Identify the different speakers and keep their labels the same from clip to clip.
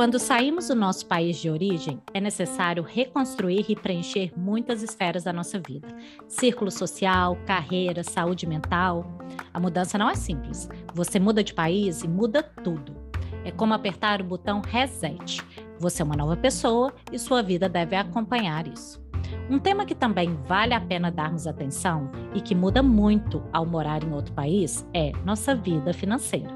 Speaker 1: Quando saímos do nosso país de origem, é necessário reconstruir e preencher muitas esferas da nossa vida: círculo social, carreira, saúde mental. A mudança não é simples. Você muda de país e muda tudo. É como apertar o botão reset. Você é uma nova pessoa e sua vida deve acompanhar isso. Um tema que também vale a pena darmos atenção e que muda muito ao morar em outro país é nossa vida financeira.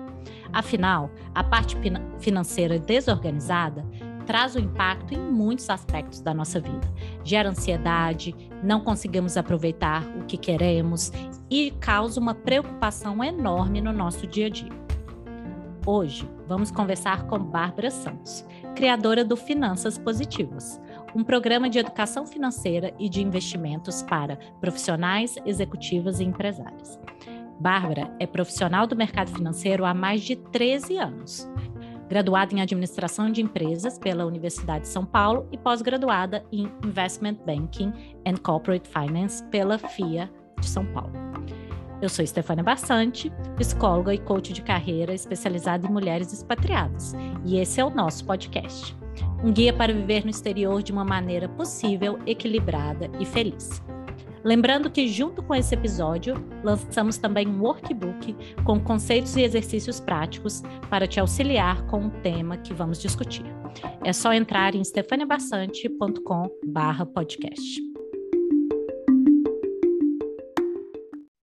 Speaker 1: Afinal, a parte financeira desorganizada traz um impacto em muitos aspectos da nossa vida. Gera ansiedade, não conseguimos aproveitar o que queremos e causa uma preocupação enorme no nosso dia a dia. Hoje, vamos conversar com Bárbara Santos, criadora do Finanças Positivas, um programa de educação financeira e de investimentos para profissionais, executivas e empresários. Bárbara é profissional do mercado financeiro há mais de 13 anos. Graduada em Administração de Empresas pela Universidade de São Paulo e pós-graduada em Investment Banking and Corporate Finance pela FIA de São Paulo. Eu sou Stefania Bassante, psicóloga e coach de carreira especializada em mulheres expatriadas, e esse é o nosso podcast. Um guia para viver no exterior de uma maneira possível, equilibrada e feliz. Lembrando que, junto com esse episódio, lançamos também um workbook com conceitos e exercícios práticos para te auxiliar com o tema que vamos discutir. É só entrar em stefaniabassante.com/podcast.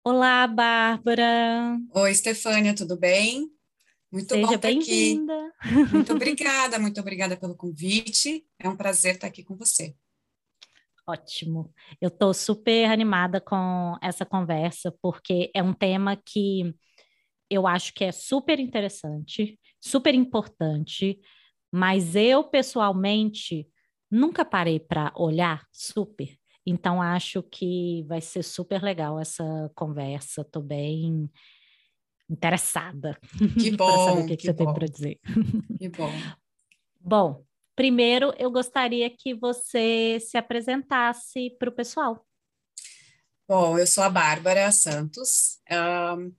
Speaker 1: Olá, Bárbara.
Speaker 2: Oi, Stefânia, tudo bem?
Speaker 1: Muito Seja aqui.
Speaker 2: Muito obrigada, muito obrigada pelo convite. É um prazer estar aqui com você.
Speaker 1: Ótimo. Eu estou super animada com essa conversa, porque é um tema que eu acho que é super interessante, super importante, mas eu, pessoalmente, nunca parei para olhar super. Então, acho que vai ser super legal essa conversa. Estou bem interessada.
Speaker 2: Que bom.
Speaker 1: o que,
Speaker 2: que,
Speaker 1: que você
Speaker 2: bom.
Speaker 1: tem para dizer.
Speaker 2: Que bom.
Speaker 1: Bom, Primeiro, eu gostaria que você se apresentasse para o pessoal.
Speaker 2: Bom, eu sou a Bárbara Santos, um,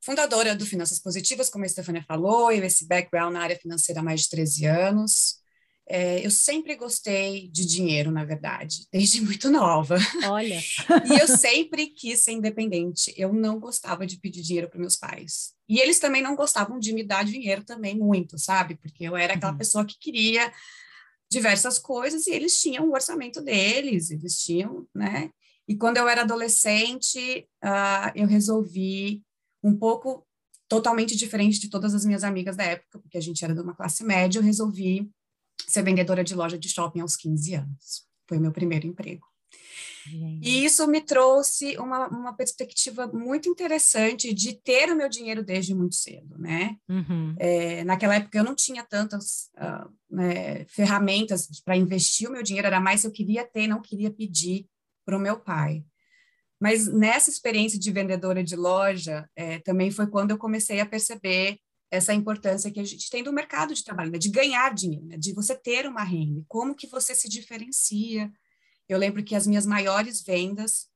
Speaker 2: fundadora do Finanças Positivas, como a Stefania falou, eu esse background na área financeira há mais de 13 anos. É, eu sempre gostei de dinheiro, na verdade, desde muito nova.
Speaker 1: Olha.
Speaker 2: e eu sempre quis ser independente. Eu não gostava de pedir dinheiro para meus pais. E eles também não gostavam de me dar dinheiro também muito, sabe? Porque eu era aquela uhum. pessoa que queria diversas coisas e eles tinham o orçamento deles, eles tinham, né? E quando eu era adolescente, uh, eu resolvi um pouco totalmente diferente de todas as minhas amigas da época, porque a gente era de uma classe média, eu resolvi ser vendedora de loja de shopping aos 15 anos. Foi o meu primeiro emprego. E isso me trouxe uma, uma perspectiva muito interessante de ter o meu dinheiro desde muito cedo, né?
Speaker 1: Uhum.
Speaker 2: É, naquela época eu não tinha tantas uh, né, ferramentas para investir o meu dinheiro, era mais eu queria ter, não queria pedir para o meu pai. Mas nessa experiência de vendedora de loja, é, também foi quando eu comecei a perceber essa importância que a gente tem do mercado de trabalho, né? de ganhar dinheiro, né? de você ter uma renda, como que você se diferencia. Eu lembro que as minhas maiores vendas,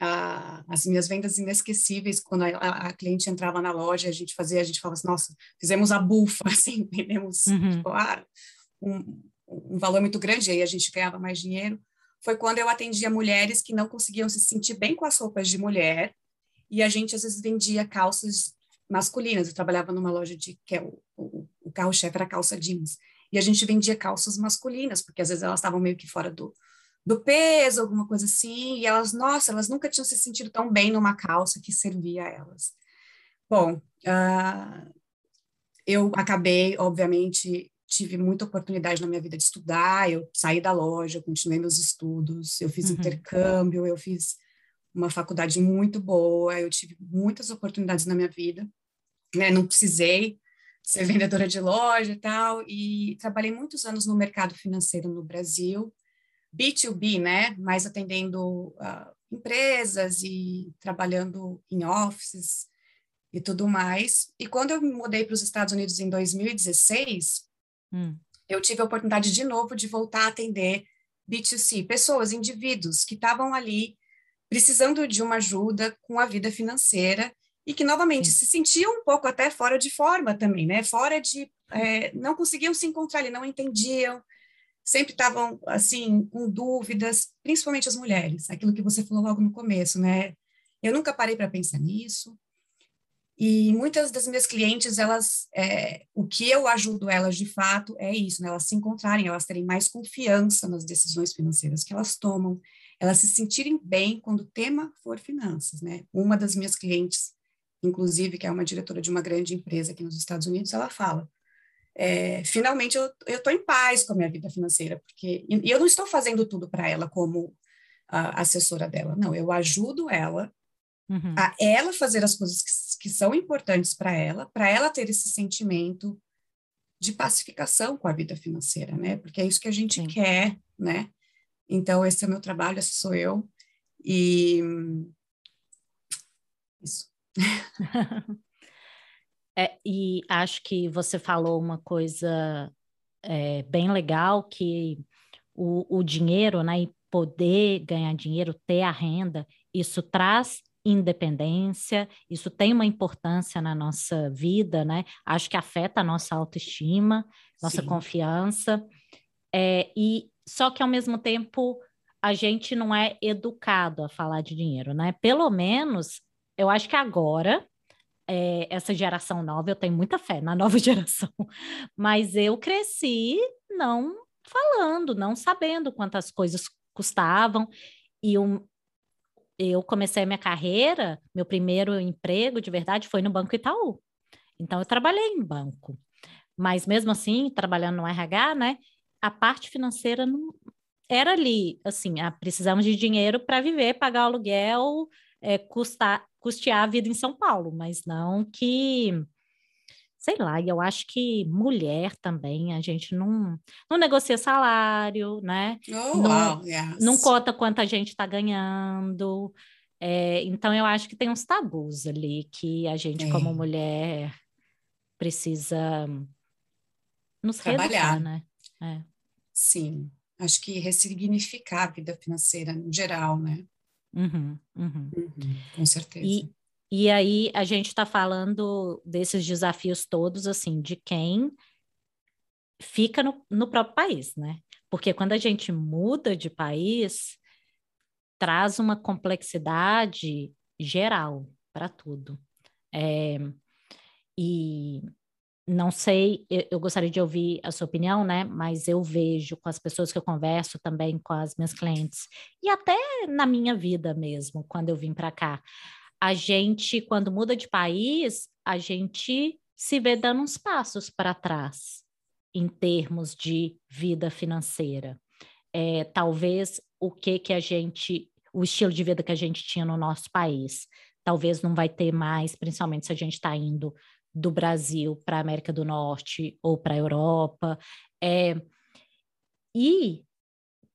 Speaker 2: ah, as minhas vendas inesquecíveis, quando a, a, cliente entrava na loja, a gente fazia, a gente falava assim, nossa, fizemos a bufa, assim, vendemos
Speaker 1: uhum.
Speaker 2: tipo, ah, um, um valor muito grande, aí a gente ganhava mais dinheiro. Foi quando eu atendia mulheres que não conseguiam se sentir bem com as roupas de mulher, e a gente às vezes vendia calças masculinas. Eu trabalhava numa loja de que é o, o, o carro-chefe era calça jeans. E a gente vendia calças masculinas, porque às vezes elas estavam meio que fora do, do peso, alguma coisa assim, e elas, nossa, elas nunca tinham se sentido tão bem numa calça que servia a elas. Bom, uh, eu acabei, obviamente, tive muita oportunidade na minha vida de estudar, eu saí da loja, continuei meus estudos, eu fiz uhum. intercâmbio, eu fiz uma faculdade muito boa, eu tive muitas oportunidades na minha vida, né? Não precisei ser vendedora de loja e tal, e trabalhei muitos anos no mercado financeiro no Brasil, B2B, né? Mais atendendo uh, empresas e trabalhando em offices e tudo mais. E quando eu me mudei para os Estados Unidos em 2016,
Speaker 1: hum.
Speaker 2: eu tive a oportunidade de novo de voltar a atender B2C, pessoas, indivíduos que estavam ali precisando de uma ajuda com a vida financeira e que novamente Sim. se sentiam um pouco até fora de forma também, né? Fora de é, não conseguiam se encontrar ali, não entendiam, sempre estavam assim com dúvidas, principalmente as mulheres. Aquilo que você falou logo no começo, né? Eu nunca parei para pensar nisso. E muitas das minhas clientes, elas, é, o que eu ajudo elas de fato é isso, né? Elas se encontrarem, elas terem mais confiança nas decisões financeiras que elas tomam, elas se sentirem bem quando o tema for finanças, né? Uma das minhas clientes inclusive, que é uma diretora de uma grande empresa aqui nos Estados Unidos, ela fala: é, finalmente eu estou em paz com a minha vida financeira, porque e eu não estou fazendo tudo para ela como assessora dela, não, eu ajudo ela uhum. a ela fazer as coisas que, que são importantes para ela, para ela ter esse sentimento de pacificação com a vida financeira, né? Porque é isso que a gente Sim. quer, né? Então, esse é o meu trabalho, essa sou eu. E isso.
Speaker 1: É, e acho que você falou uma coisa é, bem legal, que o, o dinheiro, né, e poder ganhar dinheiro, ter a renda, isso traz independência, isso tem uma importância na nossa vida, né? Acho que afeta a nossa autoestima, nossa Sim. confiança, é, e só que ao mesmo tempo a gente não é educado a falar de dinheiro, né? Pelo menos eu acho que agora, é, essa geração nova, eu tenho muita fé na nova geração, mas eu cresci não falando, não sabendo quantas coisas custavam, e um, eu comecei a minha carreira, meu primeiro emprego de verdade foi no Banco Itaú. Então, eu trabalhei em banco. Mas mesmo assim, trabalhando no RH, né, a parte financeira não era ali, assim, ah, precisamos de dinheiro para viver, pagar o aluguel, é, custar, custear a vida em São Paulo, mas não que sei lá, e eu acho que mulher também, a gente não, não negocia salário, né?
Speaker 2: Oh,
Speaker 1: não,
Speaker 2: wow, yes.
Speaker 1: não conta quanto a gente está ganhando. É, então, eu acho que tem uns tabus ali que a gente, é. como mulher, precisa nos Trabalhar. né? É.
Speaker 2: Sim, acho que ressignificar a vida financeira no geral, né?
Speaker 1: Uhum, uhum.
Speaker 2: Uhum, com certeza.
Speaker 1: E, e aí a gente está falando desses desafios todos, assim, de quem fica no, no próprio país, né? Porque quando a gente muda de país, traz uma complexidade geral para tudo. É, e não sei, eu, eu, gostaria de ouvir a sua opinião, né? Mas eu vejo com as pessoas que eu converso também, com as minhas clientes, e até na minha vida mesmo, quando eu vim para cá. A gente, quando muda de país, a gente se vê dando uns passos para trás em termos de vida financeira. É, talvez o que que a gente, o estilo de vida que a gente tinha no nosso país, talvez não vai ter mais, principalmente se a gente está indo do Brasil para a América do Norte ou para a Europa. É, e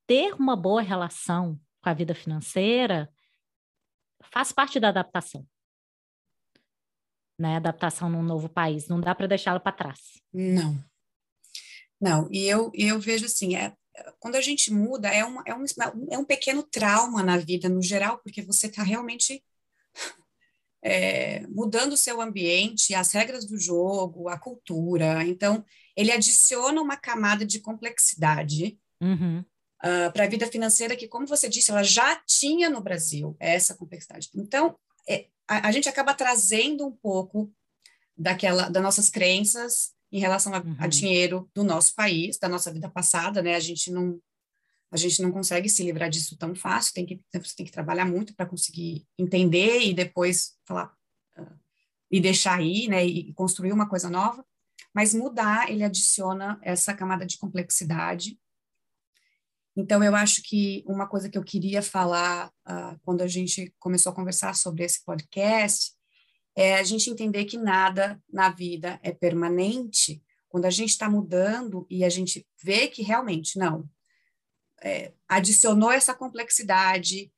Speaker 1: ter uma boa relação com a vida financeira faz parte da adaptação. Né? Adaptação num novo país, não dá para deixá-la para trás.
Speaker 2: Não. Não, e eu, eu vejo assim, é, quando a gente muda, é, uma, é, um, é um pequeno trauma na vida no geral, porque você está realmente é, mudando o seu ambiente, as regras do jogo, a cultura. Então, ele adiciona uma camada de complexidade
Speaker 1: uhum. uh,
Speaker 2: ah, para a vida financeira que, como você disse, ela já tinha no Brasil essa complexidade. Então, é, a, a, gente acaba trazendo um pouco daquela das nossas crenças em relação a, uhum. a dinheiro do nosso país, da nossa vida passada, né? A gente não a gente não consegue se livrar disso tão fácil, tem que, você tem que trabalhar muito para conseguir entender e depois falar uh, e deixar aí, né, e construir uma coisa nova. Mas mudar, ele adiciona essa camada de complexidade. Então, eu acho que uma coisa que eu queria falar uh, quando a gente começou a conversar sobre esse podcast é a gente entender que nada na vida é permanente. Quando a gente está mudando e a gente vê que realmente, não, é, adicionou essa complexidade,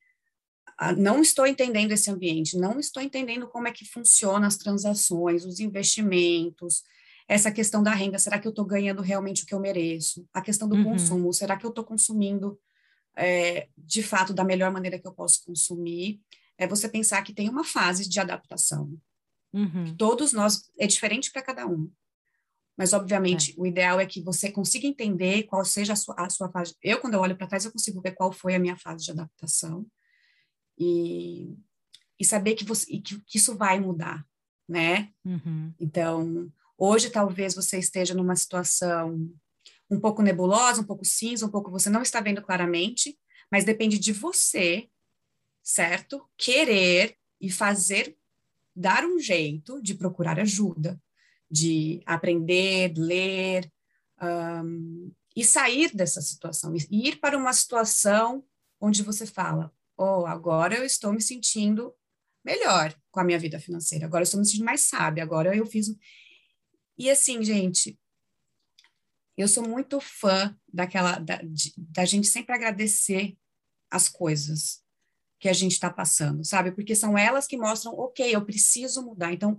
Speaker 2: não estou entendendo esse ambiente, não estou entendendo como é que funcionam as transações, os investimentos, essa questão da renda, será que eu estou ganhando realmente o que eu mereço? A questão do uhum. consumo, será que eu estou consumindo é, de fato da melhor maneira que eu posso consumir? É você pensar que tem uma fase de adaptação. Uhum. Todos nós, é diferente para cada um. Mas, obviamente, é. o ideal é que você consiga entender qual seja a sua, a sua fase. Eu, quando eu olho para trás, eu consigo ver qual foi a minha fase de adaptação e, e saber que, você, que, que isso vai mudar, né? Uhum. Então, hoje, talvez você esteja numa situação um pouco nebulosa, um pouco cinza, um pouco você não está vendo claramente, mas depende de você, certo? Querer e fazer, dar um jeito de procurar ajuda de aprender, ler um, e sair dessa situação, e ir para uma situação onde você fala: Oh, agora eu estou me sentindo melhor com a minha vida financeira, agora eu estou me sentindo mais sábia, agora eu fiz. E assim, gente, eu sou muito fã daquela da, de, da gente sempre agradecer as coisas que a gente está passando, sabe? Porque são elas que mostram, ok, eu preciso mudar. Então,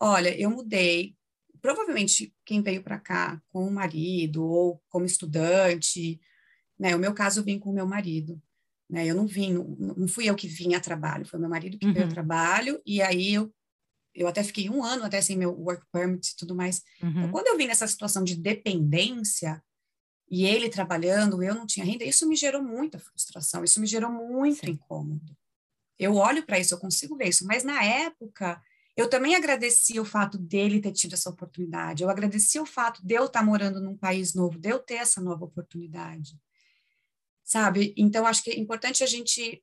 Speaker 2: Olha, eu mudei. Provavelmente quem veio para cá com o marido ou como estudante, né? O meu caso eu vim com o meu marido, né? Eu não vim, não, fui eu que vim a trabalho, foi meu marido que uhum. veio a uhum. trabalho e aí eu eu até fiquei um ano até sem meu work permit e tudo mais. Então, uhum. Então, quando eu vim nessa situação de dependência e ele trabalhando, eu não tinha renda, isso me gerou muita frustração, isso me gerou muito Sim. incômodo. Eu olho para isso, eu consigo ver isso, mas na época eu também agradeci o fato dele ter tido essa oportunidade, eu agradeci o fato de eu estar morando num país novo, de eu ter essa nova oportunidade, sabe? Então, acho que é importante a gente,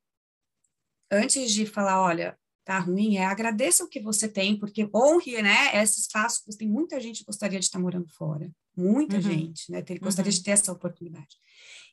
Speaker 2: antes de falar, olha, tá ruim, é agradeça o que você tem, porque honre, né, esse espaço, tem muita gente que gostaria de estar morando fora, muita uhum. gente, né, ter, gostaria uhum. de ter essa oportunidade.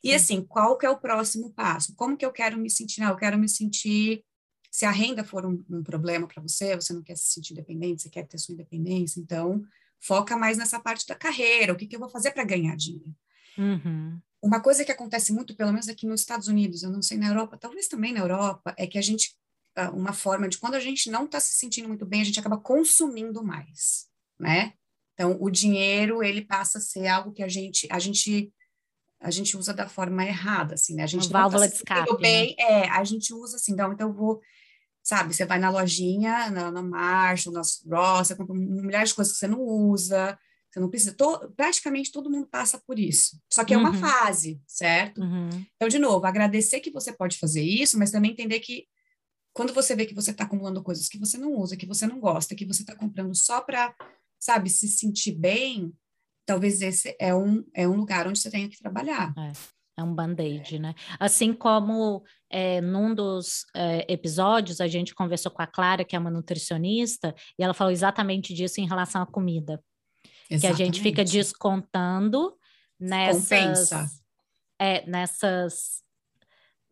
Speaker 2: E Sim. assim, qual que é o próximo passo? Como que eu quero me sentir? Não, eu quero me sentir se a renda for um, um problema para você, você não quer se sentir independente, você quer ter sua independência, então foca mais nessa parte da carreira, o que, que eu vou fazer para ganhar dinheiro. Uhum. Uma coisa que acontece muito, pelo menos aqui nos Estados Unidos, eu não sei na Europa, talvez também na Europa, é que a gente, ah, uma forma de quando a gente não está se sentindo muito bem, a gente acaba consumindo mais, né? Então, o dinheiro, ele passa a ser algo que a gente, a gente a gente usa da forma errada, assim, né? A gente
Speaker 1: Uma tá válvula tá de escape, bem,
Speaker 2: né? é, a gente usa assim, então, então eu vou sabe? Você vai na lojinha, na, na Marshall, na Ross, você compra milhares de coisas que você não usa, você não precisa. To, praticamente todo mundo passa por isso. Só que é uma uhum. fase, certo? Uhum. Então, de novo, agradecer que você pode fazer isso, mas também entender que quando você vê que você está acumulando coisas que você não usa, que você não gosta, que você está comprando só para, sabe, se sentir bem, talvez esse é um, é um lugar onde você tenha que trabalhar.
Speaker 1: É. É um band-aid, né? Assim como é, num dos é, episódios a gente conversou com a Clara, que é uma nutricionista, e ela falou exatamente disso em relação à comida. Exatamente. Que a gente fica descontando nessas, é, nessas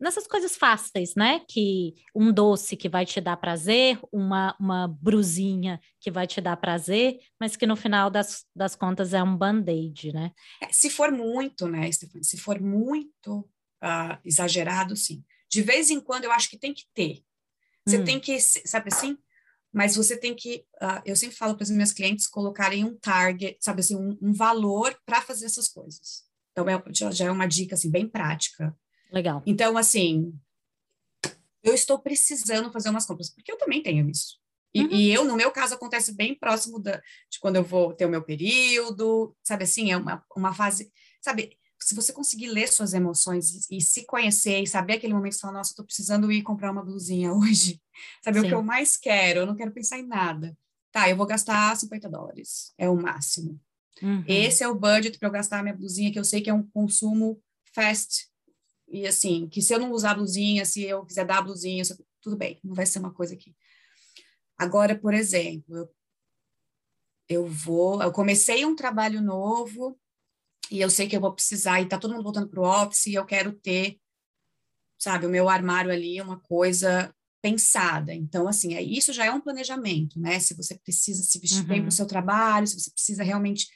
Speaker 1: nessas coisas fáceis, né? Que um doce que vai te dar prazer, uma, uma brusinha que vai te dar prazer, mas que no final das, das contas é um band-aid, né?
Speaker 2: É, se for muito, né, Stefania? Se for muito uh, exagerado, sim. De vez em quando eu acho que tem que ter. Você hum. tem que, sabe assim? Mas você tem que, uh, eu sempre falo para os meus clientes colocarem um target, sabe assim, um, um valor para fazer essas coisas. Então, é, já é uma dica assim, bem prática
Speaker 1: Legal.
Speaker 2: Então, assim, eu estou precisando fazer umas compras, porque eu também tenho isso. E, uhum. e, eu, no meu caso, acontece bem próximo da, de quando eu vou ter o meu período, sabe assim, é uma, uma fase, sabe, se você conseguir ler suas emoções e, e se conhecer e saber aquele momento, você fala, nossa, estou precisando ir comprar uma blusinha hoje, sabe, Sim. o que eu mais quero, eu não quero pensar em nada. Tá, eu vou gastar 50 dólares, é o máximo. Uhum. Esse é o budget para eu gastar a minha blusinha, que eu sei que é um consumo fast, e assim, que se eu não usar blusinha, se eu quiser dar blusinha, tudo bem, não vai ser uma coisa aqui. Agora, por exemplo, eu, eu vou, eu comecei um trabalho novo e eu sei que eu vou precisar, e tá todo mundo voltando para o office, e eu quero ter, sabe, o meu armário ali, uma coisa pensada. Então, assim, é, isso já é um planejamento, né? Se você precisa se vestir uhum. bem para o seu trabalho, se você precisa realmente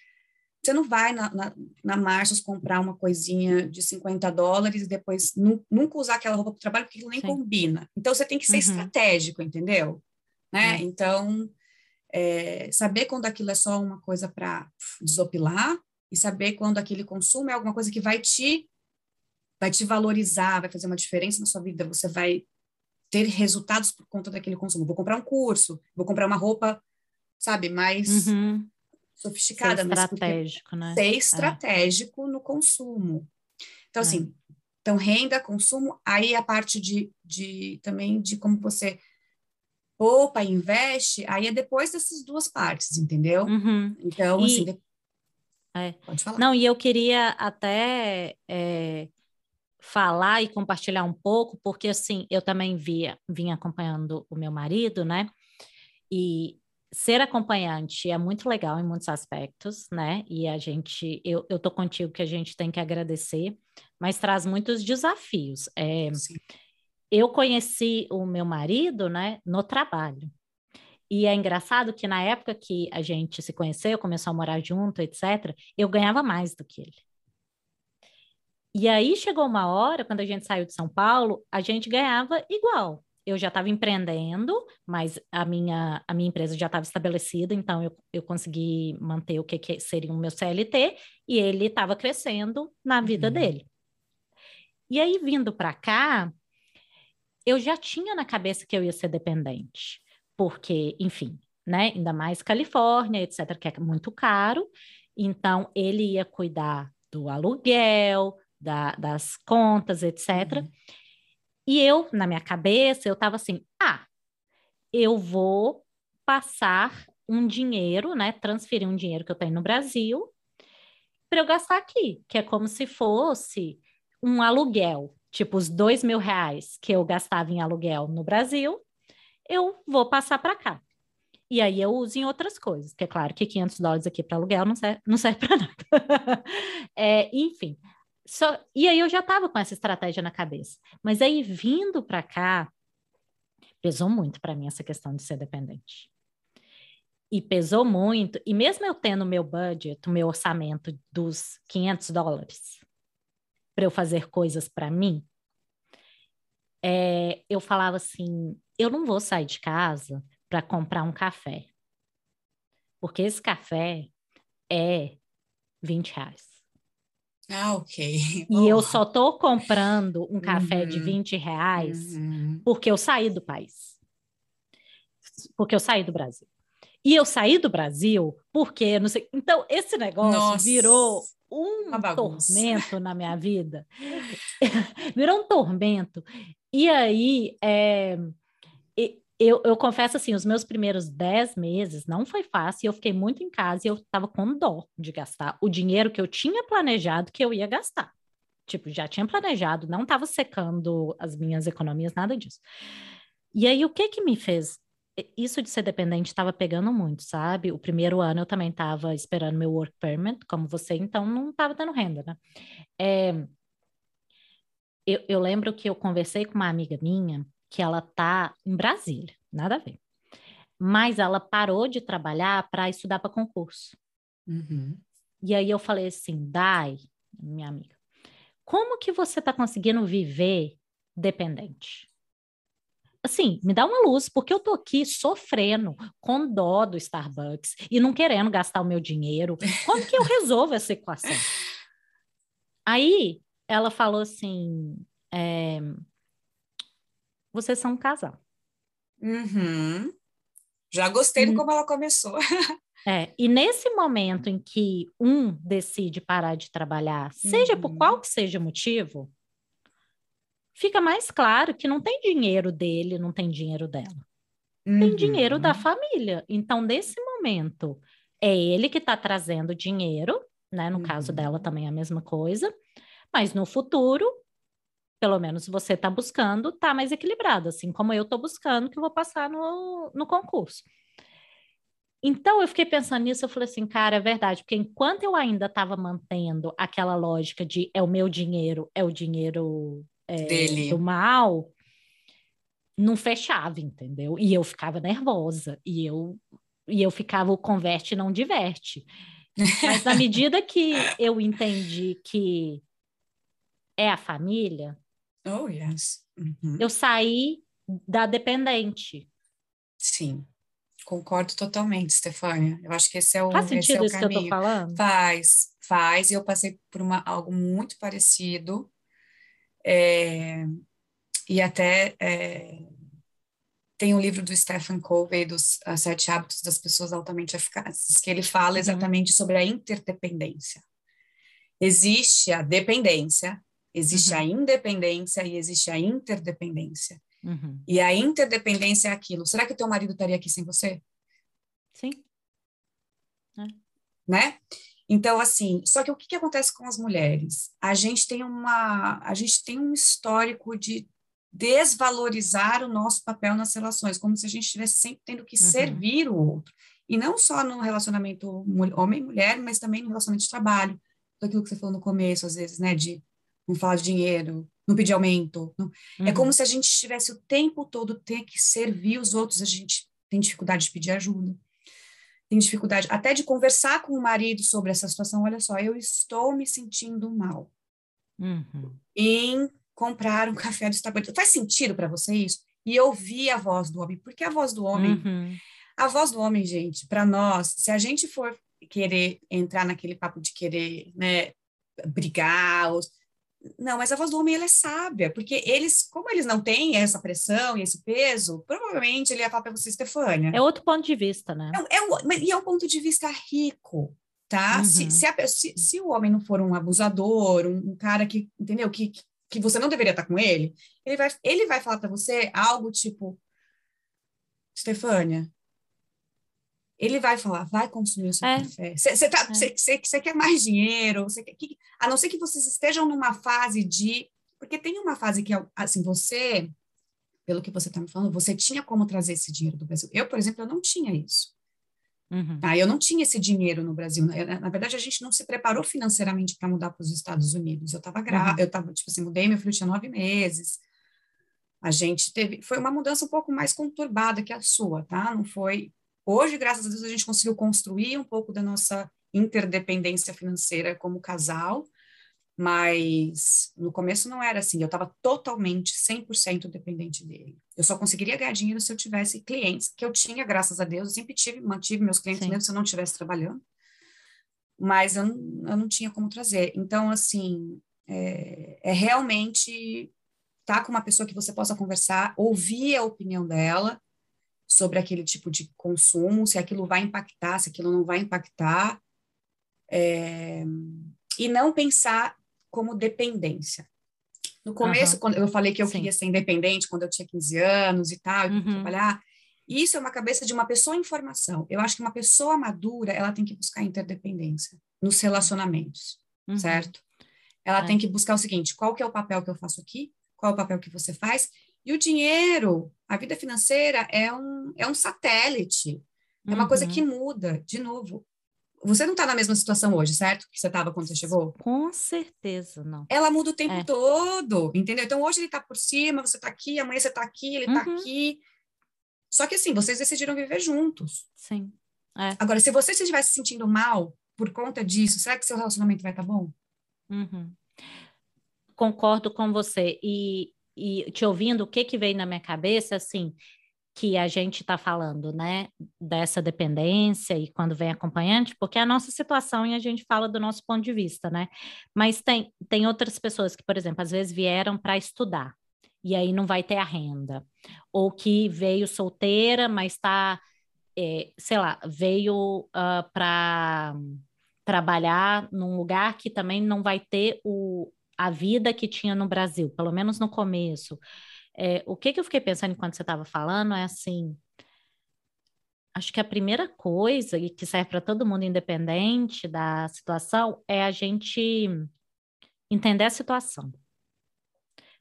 Speaker 2: você não vai na, na, na comprar uma coisinha de 50 dólares e depois nu, nunca usar aquela roupa para o trabalho porque nem Sim. combina. Então, você tem que ser uhum. estratégico, entendeu? Né? Uhum. Então, é, saber quando aquilo é só uma coisa para desopilar e saber quando aquele consumo é alguma coisa que vai te vai te valorizar, vai fazer uma diferença na sua vida, você vai ter resultados por conta daquele consumo. Vou comprar um curso, vou comprar uma roupa, sabe, mais uhum. sofisticada.
Speaker 1: Ser estratégico, né?
Speaker 2: Ser é. estratégico é. no consumo. Então, é. assim, então renda, consumo, aí a parte de, de também de como você poupa, investe, aí é depois dessas duas partes, entendeu?
Speaker 1: Uhum.
Speaker 2: Então, e, assim,
Speaker 1: é. pode falar. Não, e eu queria até é, falar e compartilhar um pouco, porque assim, eu também via, vim acompanhando o meu marido, né? E ser acompanhante é muito legal em muitos aspectos, né? E a gente, eu, eu tô contigo que a gente tem que agradecer, mas traz muitos desafios. É, eu conheci o meu marido, né, no trabalho. E é engraçado que na época que a gente se conheceu, começou a morar junto, etc., eu ganhava mais do que ele. E aí chegou uma hora, quando a gente saiu de São Paulo, a gente ganhava igual. Eu já estava empreendendo, mas a minha, a minha empresa já estava estabelecida, então eu, eu consegui manter o que, que seria o meu CLT, e ele estava crescendo na vida uhum. dele. E aí, vindo para cá, eu já tinha na cabeça que eu ia ser dependente, porque, enfim, né, ainda mais Califórnia, etc., que é muito caro, então ele ia cuidar do aluguel, da, das contas, etc. Uhum. E eu, na minha cabeça, eu estava assim: ah, eu vou passar um dinheiro, né? Transferir um dinheiro que eu tenho no Brasil para eu gastar aqui, que é como se fosse um aluguel, tipo os dois mil reais que eu gastava em aluguel no Brasil, eu vou passar para cá. E aí eu uso em outras coisas, que é claro que 500 dólares aqui para aluguel não serve, não serve para nada. é, enfim, só, e aí eu já estava com essa estratégia na cabeça. Mas aí vindo para cá, pesou muito para mim essa questão de ser dependente. E pesou muito, e mesmo eu tendo meu budget, o meu orçamento dos 500 dólares para eu fazer coisas para mim, é, eu falava assim: eu não vou sair de casa para comprar um café, porque esse café é 20 reais.
Speaker 2: Ah, ok. E
Speaker 1: oh. eu só tô comprando um café uhum. de 20 reais uhum. porque eu saí do país. Porque eu saí do Brasil. E eu saí do Brasil porque, não sei. Então, esse negócio Nossa. virou um tormento na minha vida. virou um tormento. E aí, é, eu, eu confesso assim, os meus primeiros dez meses não foi fácil, eu fiquei muito em casa e eu estava com dó de gastar o dinheiro que eu tinha planejado que eu ia gastar. Tipo, já tinha planejado, não estava secando as minhas economias, nada disso. E aí, o que que me fez? Isso de ser dependente estava pegando muito, sabe? O primeiro ano eu também estava esperando meu work permit, como você, então não estava dando renda, né? É, eu, eu lembro que eu conversei com uma amiga minha que ela tá em Brasília, nada a ver. Mas ela parou de trabalhar para estudar para concurso.
Speaker 2: Uhum.
Speaker 1: E aí eu falei assim, Dai, minha amiga, como que você está conseguindo viver dependente? Assim, me dá uma luz, porque eu tô aqui sofrendo com dó do Starbucks e não querendo gastar o meu dinheiro. Como que eu resolvo essa equação? Aí ela falou assim: é, vocês são um casal.
Speaker 2: Uhum. Já gostei de como ela começou.
Speaker 1: É, e nesse momento em que um decide parar de trabalhar, seja uhum. por qual que seja o motivo, fica mais claro que não tem dinheiro dele, não tem dinheiro dela. Uhum. Tem dinheiro da família. Então, nesse momento, é ele que está trazendo dinheiro, né? No uhum. caso dela também é a mesma coisa. Mas no futuro, pelo menos você está buscando, tá mais equilibrado, assim como eu estou buscando que vou passar no, no concurso. Então eu fiquei pensando nisso, eu falei assim, cara, é verdade, porque enquanto eu ainda estava mantendo aquela lógica de é o meu dinheiro, é o dinheiro é, do mal, não fechava, entendeu? E eu ficava nervosa, e eu, e eu ficava, o converte não diverte. Mas na medida que eu entendi que é a família,
Speaker 2: Oh, yes. Uhum.
Speaker 1: Eu saí da dependente.
Speaker 2: Sim, concordo totalmente, Stefânia. Eu acho que esse é o,
Speaker 1: faz sentido
Speaker 2: é o
Speaker 1: isso caminho. que eu tô falando?
Speaker 2: Faz, faz. E eu passei por uma, algo muito parecido. É, e até é, tem um livro do Stephen Covey, dos Sete Hábitos das Pessoas Altamente Eficazes, que ele fala uhum. exatamente uhum. sobre a interdependência. Existe a dependência, existe uhum. a independência e existe a interdependência. Uhum. E a interdependência é aquilo. Será que o teu marido estaria aqui sem você?
Speaker 1: Sim.
Speaker 2: É. Né? Então, assim, só que o que, que acontece com as mulheres? A gente tem uma, a gente tem um histórico de desvalorizar o nosso papel nas relações, como se a gente estivesse sempre tendo que uhum. servir o outro. E não só no relacionamento homem-mulher, mas também no relacionamento de trabalho. Aquilo que você falou no começo, às vezes, né, de não falar de dinheiro, não pedir aumento. Não. É uhum. É como se a gente estivesse o tempo todo ter que servir os outros, a gente tem dificuldade de pedir ajuda tem dificuldade até de conversar com o marido sobre essa situação. Olha só, eu estou me sentindo mal uhum. em comprar um café do Starbucks. Faz sentido para você isso? E ouvir a voz do homem, porque a voz do homem, uhum. a voz do homem, gente, para nós, se a gente for querer entrar naquele papo de querer, né, brigar, não, mas a voz do homem ela é sábia, porque eles, como eles não têm essa pressão e esse peso, provavelmente ele ia falar para você, Stefânia.
Speaker 1: É outro ponto de vista, né?
Speaker 2: É, é um, e é um ponto de vista rico, tá? Uhum. Se, se, a, se, se, o homem não for um abusador, um, um cara que, entendeu, que, que você não deveria estar com ele, ele vai, ele vai falar para você algo tipo, Stefânia, ele vai falar, vai consumir o seu é. café. Você tá, é. quer mais dinheiro, quer, que, a não ser que vocês estejam numa fase de. Porque tem uma fase que, assim, você, pelo que você está me falando, você tinha como trazer esse dinheiro do Brasil. Eu, por exemplo, eu não tinha isso. Uhum. Tá? Eu não tinha esse dinheiro no Brasil. Na, na verdade, a gente não se preparou financeiramente para mudar para os Estados Unidos. Eu estava grávida, uhum. eu estava, tipo assim, mudei, meu filho tinha nove meses. A gente teve, foi uma mudança um pouco mais conturbada que a sua, tá? Não foi Hoje, graças a Deus, a gente conseguiu construir um pouco da nossa interdependência financeira como casal, mas no começo não era assim, eu estava totalmente, 100% dependente dele. Eu só conseguiria ganhar dinheiro se eu tivesse clientes, que eu tinha, graças a Deus, eu sempre tive, mantive meus clientes Sim. mesmo se eu não estivesse trabalhando, mas eu não, eu não tinha como trazer. Então, assim, é, é realmente estar tá com uma pessoa que você possa conversar, ouvir a opinião dela, sobre aquele tipo de consumo, se aquilo vai impactar, se aquilo não vai impactar, é, e não pensar como dependência. No começo, uhum. quando eu falei que eu Sim. queria ser independente quando eu tinha 15 anos e tal, uhum. trabalhar, isso é uma cabeça de uma pessoa em formação. Eu acho que uma pessoa madura, ela tem que buscar interdependência nos relacionamentos, uhum. certo? Ela é. tem que buscar o seguinte, qual que é o papel que eu faço aqui? Qual é o papel que você faz? E o dinheiro, a vida financeira é um, é um satélite, é uma uhum. coisa que muda, de novo. Você não está na mesma situação hoje, certo? Que você estava quando você chegou?
Speaker 1: Com certeza, não.
Speaker 2: Ela muda o tempo é. todo, entendeu? Então, hoje ele está por cima, você está aqui, amanhã você está aqui, ele está uhum. aqui. Só que, assim, vocês decidiram viver juntos.
Speaker 1: Sim. É.
Speaker 2: Agora, se você estiver se sentindo mal por conta disso, será que seu relacionamento vai estar tá bom?
Speaker 1: Uhum. Concordo com você. E e te ouvindo, o que que veio na minha cabeça, assim, que a gente está falando, né, dessa dependência e quando vem acompanhante, porque é a nossa situação e a gente fala do nosso ponto de vista, né? Mas tem, tem outras pessoas que, por exemplo, às vezes vieram para estudar e aí não vai ter a renda, ou que veio solteira, mas está, é, sei lá, veio uh, ah, para trabalhar num lugar que também não vai ter o, a vida que tinha no Brasil, pelo menos no começo. É, o que, que eu fiquei pensando enquanto você estava falando é assim. Acho que a primeira coisa, e que serve para todo mundo, independente da situação, é a gente entender a situação.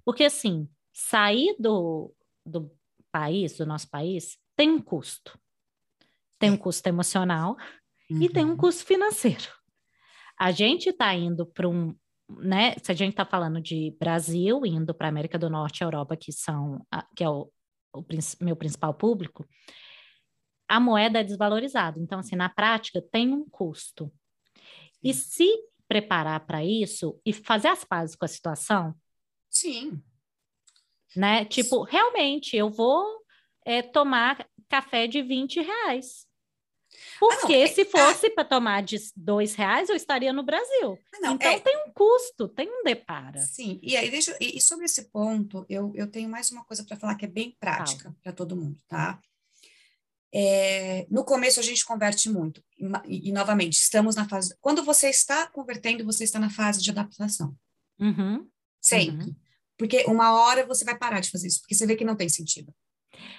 Speaker 1: Porque, assim, sair do, do país, do nosso país, tem um custo. Tem um custo emocional uhum. e tem um uhum. custo financeiro. A gente está indo para um, né, se a gente está falando de Brasil indo para a América do Norte e Europa, que são que é o, o meu principal público, a moeda é desvalorizada. Então, assim, na prática, tem um custo. E se preparar para isso e fazer as pazes com a situação?
Speaker 2: Sim.
Speaker 1: Né? Tipo, realmente, eu vou é, tomar café de 20 reais. Porque ah, não, se fosse para tomar de dois reais, eu estaria no Brasil. Ah, não, então é... tem um custo, tem um depara.
Speaker 2: Sim, e aí deixa e, e sobre esse ponto, eu, eu tenho mais uma coisa para falar que é bem prática para todo mundo, tá? É, no começo a gente converte muito, e, e, novamente, estamos na fase. Quando você está convertendo, você está na fase de adaptação.
Speaker 1: Uhum.
Speaker 2: Sempre. Uhum. Porque uma hora você vai parar de fazer isso, porque você vê que não tem sentido.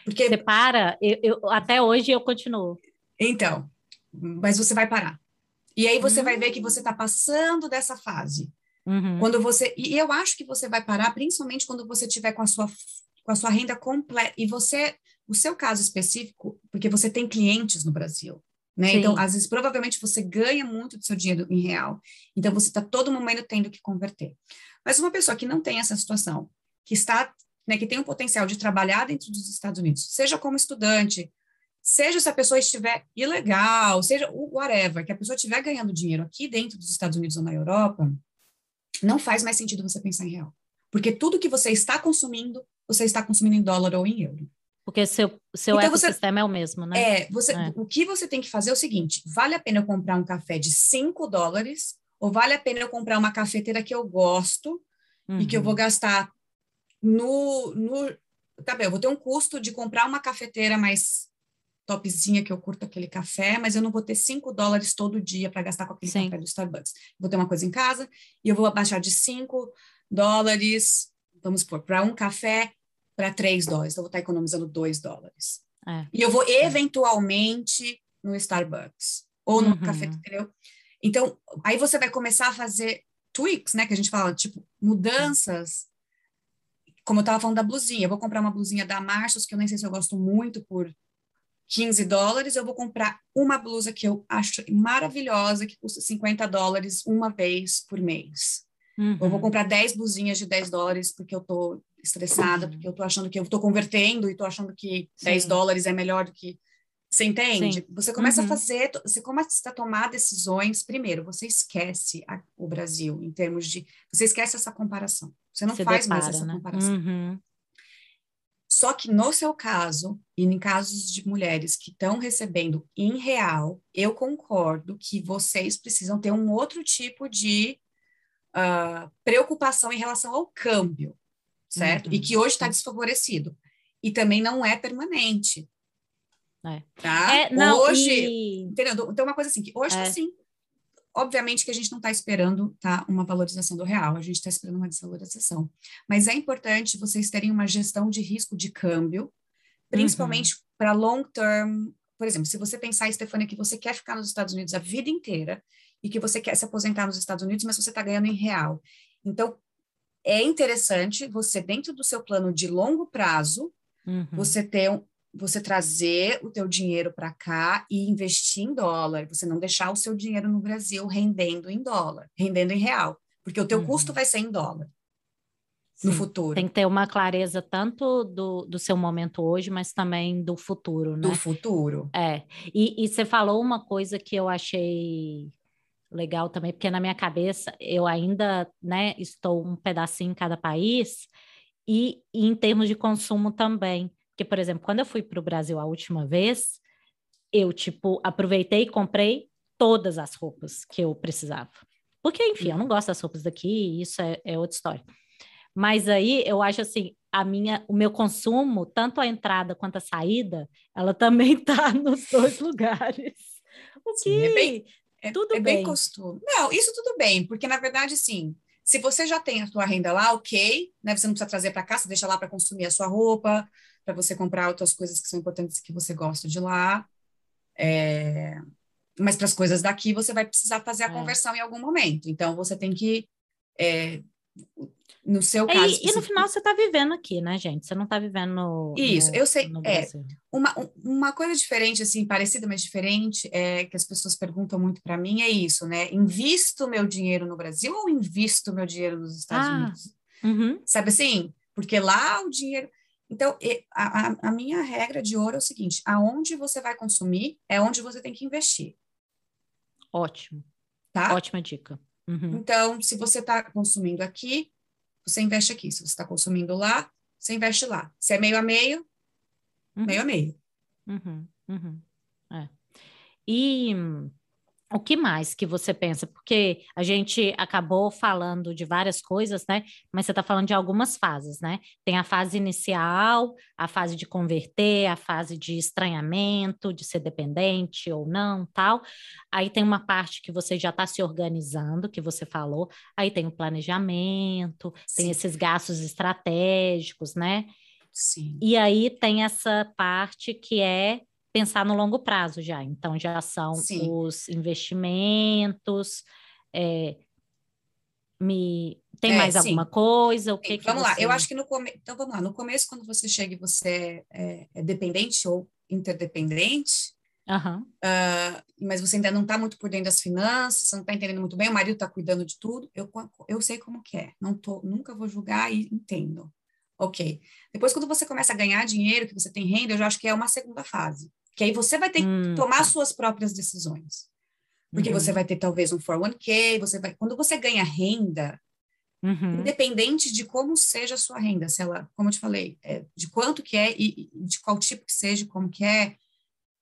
Speaker 1: Porque... Você para, eu, eu até hoje eu continuo.
Speaker 2: Então, mas você vai parar. E aí você uhum. vai ver que você está passando dessa fase.
Speaker 1: Uhum.
Speaker 2: Quando você e eu acho que você vai parar, principalmente quando você tiver com a sua com a sua renda completa e você o seu caso específico, porque você tem clientes no Brasil, né? Sim. Então, às vezes, provavelmente você ganha muito do seu dinheiro em real. Então, você está todo momento tendo que converter. Mas uma pessoa que não tem essa situação, que está, né, que tem um potencial de trabalhar dentro dos Estados Unidos, seja como estudante, seja se a pessoa estiver ilegal, seja o whatever, que a pessoa estiver ganhando dinheiro aqui dentro dos Estados Unidos ou na Europa, não faz mais sentido você pensar em real. Porque tudo que você está consumindo, você está consumindo em dólar ou em euro.
Speaker 1: Porque seu, seu então ecossistema você, é o mesmo, né?
Speaker 2: É, você, é. o que você tem que fazer é o seguinte: vale a pena eu comprar um café de 5 dólares, ou vale a pena eu comprar uma cafeteira que eu gosto uhum. e que eu vou uhum. gastar no, no. Tá bem, eu vou ter um custo de comprar uma cafeteira mais topzinha que eu curto aquele café, mas eu não vou ter 5 dólares todo dia para gastar com aquele Sim. café do Starbucks. Vou ter uma coisa em casa e eu vou abaixar de 5 dólares, vamos supor, para um café para 3 dólares. Então, eu vou estar economizando 2 dólares.
Speaker 1: É.
Speaker 2: E eu vou eventualmente no Starbucks ou no uhum. café, entendeu? Então, aí você vai começar a fazer tweaks, né? Que a gente fala, tipo, mudanças. Como eu estava falando da blusinha, eu vou comprar uma blusinha da Marshalls, que eu nem sei se eu gosto muito, por 15 dólares, eu vou comprar uma blusa que eu acho maravilhosa, que custa 50 dólares uma vez por mês.
Speaker 1: Uhum.
Speaker 2: Eu vou comprar 10 blusinhas de 10 dólares porque eu tô estressada, uhum. porque eu tô achando que eu tô convertendo e tô achando que Sim. 10 dólares é melhor do que. Você entende? Sim. Você começa uhum. a fazer, você começa a tomar decisões. Primeiro, você esquece a, o Brasil em termos de. Você esquece essa comparação. Você não você faz depara, mais essa né? comparação. Só que no seu caso, e em casos de mulheres que estão recebendo em real, eu concordo que vocês precisam ter um outro tipo de uh, preocupação em relação ao câmbio, certo? Uhum. E que hoje está desfavorecido. E também não é permanente.
Speaker 1: É.
Speaker 2: Tá?
Speaker 1: É, não,
Speaker 2: hoje,
Speaker 1: e...
Speaker 2: entendeu? Então, uma coisa assim, que hoje é. sim, obviamente que a gente não está esperando tá, uma valorização do real, a gente está esperando uma desvalorização. Mas é importante vocês terem uma gestão de risco de câmbio, principalmente uhum. para long term. Por exemplo, se você pensar, Stefania, que você quer ficar nos Estados Unidos a vida inteira e que você quer se aposentar nos Estados Unidos, mas você está ganhando em real. Então, é interessante você, dentro do seu plano de longo prazo,
Speaker 1: uhum.
Speaker 2: você ter um, você trazer o teu dinheiro para cá e investir em dólar, você não deixar o seu dinheiro no Brasil rendendo em dólar, rendendo em real, porque o teu uhum. custo vai ser em dólar Sim, no futuro.
Speaker 1: Tem que ter uma clareza tanto do, do seu momento hoje, mas também do futuro, né?
Speaker 2: Do futuro.
Speaker 1: É. E, e você falou uma coisa que eu achei legal também, porque na minha cabeça eu ainda, né, estou um pedacinho em cada país e, e em termos de consumo também. Porque, por exemplo, quando eu fui para o Brasil a última vez, eu, tipo, aproveitei e comprei todas as roupas que eu precisava. Porque, enfim, eu não gosto das roupas daqui, isso é, é outra história. Mas aí eu acho assim, a minha, o meu consumo, tanto a entrada quanto a saída, ela também está nos dois lugares. O
Speaker 2: que Sim, é bem, é, tudo é bem. bem costume. Não, isso tudo bem, porque na verdade, sim, se você já tem a sua renda lá, ok, né? Você não precisa trazer para cá, você deixa lá para consumir a sua roupa, para você comprar outras coisas que são importantes que você gosta de lá. É... Mas para as coisas daqui, você vai precisar fazer a é. conversão em algum momento. Então, você tem que. É... No seu é, caso.
Speaker 1: E, e, no final você está vivendo aqui, né, gente? Você não está vivendo no.
Speaker 2: Isso,
Speaker 1: no,
Speaker 2: eu sei. é, uma, uma coisa diferente, assim, parecida, mas diferente, é que as pessoas perguntam muito para mim é isso, né? Invisto meu dinheiro no Brasil ou invisto meu dinheiro nos Estados ah, Unidos?
Speaker 1: Uhum.
Speaker 2: Sabe assim? Porque lá o dinheiro. Então, a, a, minha regra de ouro é o seguinte: aonde você vai consumir é onde você tem que investir.
Speaker 1: Ótimo.
Speaker 2: Tá?
Speaker 1: Ótima dica. Uhum.
Speaker 2: Então, se você está consumindo aqui, você investe aqui. Se você está consumindo lá, você investe lá. Se é meio a meio, uhum. meio a meio.
Speaker 1: Uhum. Uhum. É. E o que mais que você pensa? Porque a gente acabou falando de várias coisas, né? Mas você está falando de algumas fases, né? Tem a fase inicial, a fase de converter, a fase de estranhamento, de ser dependente ou não, tal. Aí tem uma parte que você já está se organizando, que você falou. Aí tem o planejamento, Sim. tem esses gastos estratégicos, né?
Speaker 2: Sim.
Speaker 1: E aí tem essa parte que é pensar no longo prazo já. Então, já são Sim. os investimentos. É, me tem é, mais sim. alguma coisa? O que, que
Speaker 2: vamos
Speaker 1: você...
Speaker 2: lá, eu acho que no começo. Então, vamos lá. No começo, quando você chega e você é, é dependente ou interdependente,
Speaker 1: uhum.
Speaker 2: uh, mas você ainda não está muito por dentro das finanças, você não está entendendo muito bem, o marido está cuidando de tudo, eu, eu sei como que é. Não tô, nunca vou julgar e entendo. Ok. Depois, quando você começa a ganhar dinheiro, que você tem renda, eu já acho que é uma segunda fase. Que aí você vai ter que hum. tomar tá. suas próprias decisões. Porque uhum. você vai ter talvez um 401k, você vai. Quando você ganha renda, uhum. independente de como seja a sua renda, se ela, como eu te falei, é, de quanto que é e, e de qual tipo que seja, como que é,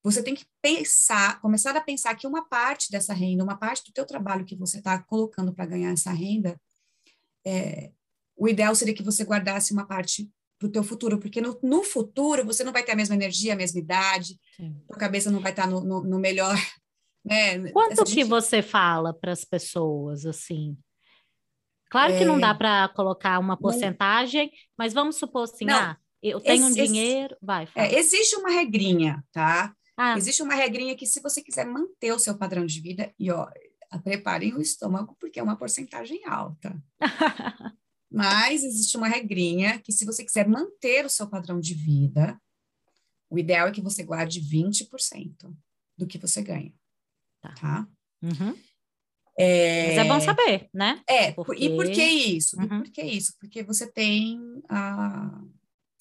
Speaker 2: você tem que pensar, começar a pensar que uma parte dessa renda, uma parte do teu trabalho que você está colocando para ganhar essa renda, é, o ideal seria que você guardasse uma parte para o teu futuro, porque no, no, futuro você não vai ter a mesma energia, a mesma idade, Sim. tua cabeça não vai estar tá no, no, no melhor, né?
Speaker 1: Quanto Essa que gente... você fala para as pessoas, assim? Claro é... que não dá para colocar uma porcentagem, não... mas vamos supor assim, não, ah, eu tenho esse, um dinheiro, vai,
Speaker 2: é, existe uma regrinha, tá? Ah. Existe uma regrinha que se você quiser manter o seu padrão de vida, e ó, preparem o estômago, porque é uma porcentagem alta. Mas existe uma regrinha que, se você quiser manter o seu padrão de vida, o ideal é que você guarde 20% do que você ganha. Tá. tá?
Speaker 1: Uhum. É... Mas é bom saber, né?
Speaker 2: É, Porque... e por que isso? Uhum. E por que isso? Porque você tem a,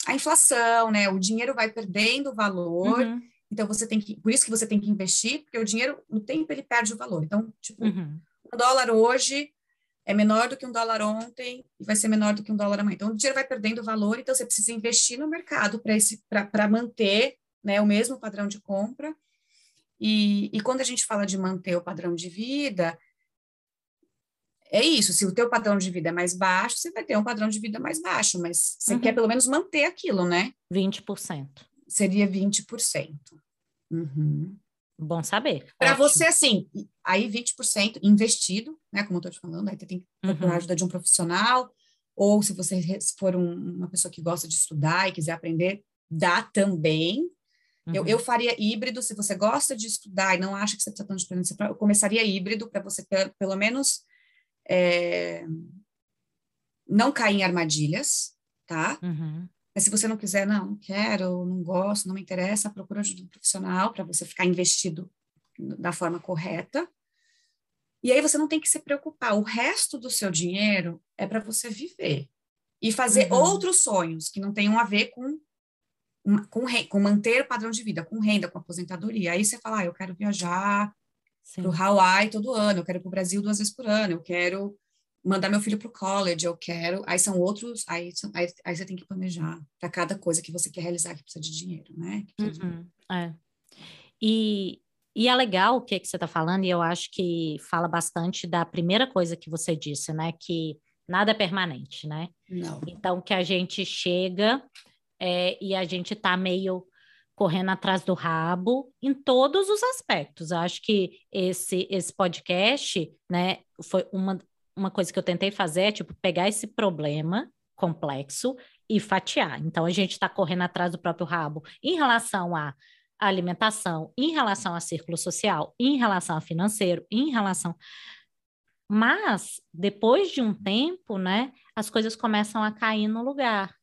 Speaker 2: a inflação, né? O dinheiro vai perdendo valor, uhum. então você tem que. Por isso que você tem que investir, porque o dinheiro, no tempo, ele perde o valor. Então, tipo, uhum. um dólar hoje é menor do que um dólar ontem e vai ser menor do que um dólar amanhã. Então, o dinheiro vai perdendo valor, então você precisa investir no mercado para manter né, o mesmo padrão de compra. E, e quando a gente fala de manter o padrão de vida, é isso, se o teu padrão de vida é mais baixo, você vai ter um padrão de vida mais baixo, mas você uhum. quer pelo menos manter aquilo, né?
Speaker 1: 20%.
Speaker 2: Seria 20%. Uhum.
Speaker 1: Bom saber.
Speaker 2: Para você, assim, aí 20% investido, né? Como eu estou te falando, aí você tem que procurar uhum. a ajuda de um profissional, ou se você for um, uma pessoa que gosta de estudar e quiser aprender, dá também. Uhum. Eu, eu faria híbrido, se você gosta de estudar e não acha que você precisa tanto de experiência, eu começaria híbrido para você ter, pelo menos é, não cair em armadilhas, tá?
Speaker 1: Uhum.
Speaker 2: Mas se você não quiser, não, não quero, não gosto, não me interessa, procura ajuda profissional para você ficar investido da forma correta. E aí você não tem que se preocupar. O resto do seu dinheiro é para você viver e fazer uhum. outros sonhos que não tenham a ver com com, com manter o padrão de vida, com renda, com aposentadoria. Aí você fala, ah, eu quero viajar para o Hawaii todo ano, eu quero ir para o Brasil duas vezes por ano, eu quero mandar meu filho para o college, eu quero. Aí são outros, aí, aí, aí você tem que planejar para cada coisa que você quer realizar que precisa de dinheiro, né?
Speaker 1: Uhum, é. E, e é legal o que, que você está falando, e eu acho que fala bastante da primeira coisa que você disse, né? Que nada é permanente, né?
Speaker 2: Não.
Speaker 1: Então, que a gente chega é, e a gente está meio correndo atrás do rabo em todos os aspectos. Eu acho que esse, esse podcast, né, foi uma, uma coisa que eu tentei fazer é, tipo, pegar esse problema complexo e fatiar. Então, a gente está correndo atrás do próprio rabo em relação à alimentação, em relação a círculo social, em relação a financeiro, em relação. Mas, depois de um tempo, né, as coisas começam a cair no lugar.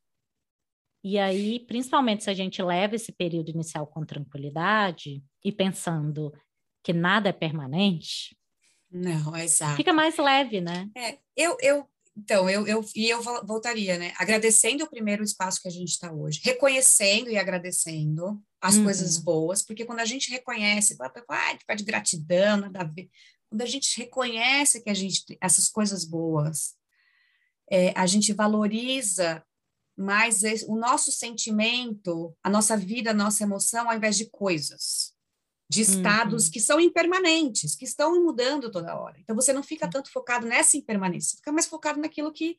Speaker 1: E aí, principalmente se a gente leva esse período inicial com tranquilidade e pensando que nada é permanente,
Speaker 2: não, exato.
Speaker 1: Fica mais leve, né?
Speaker 2: É, eu, eu, então, eu, eu, e eu voltaria, né? Agradecendo o primeiro espaço que a gente está hoje, reconhecendo e agradecendo as uhum. coisas boas, porque quando a gente reconhece, ah, tipo, de gratidão, nada a ver. Quando a gente reconhece que a gente, essas coisas boas, é, a gente valoriza mais esse, o nosso sentimento, a nossa vida, a nossa emoção, ao invés de coisas. De estados uhum. que são impermanentes, que estão mudando toda hora. Então, você não fica tanto focado nessa impermanência, você fica mais focado naquilo que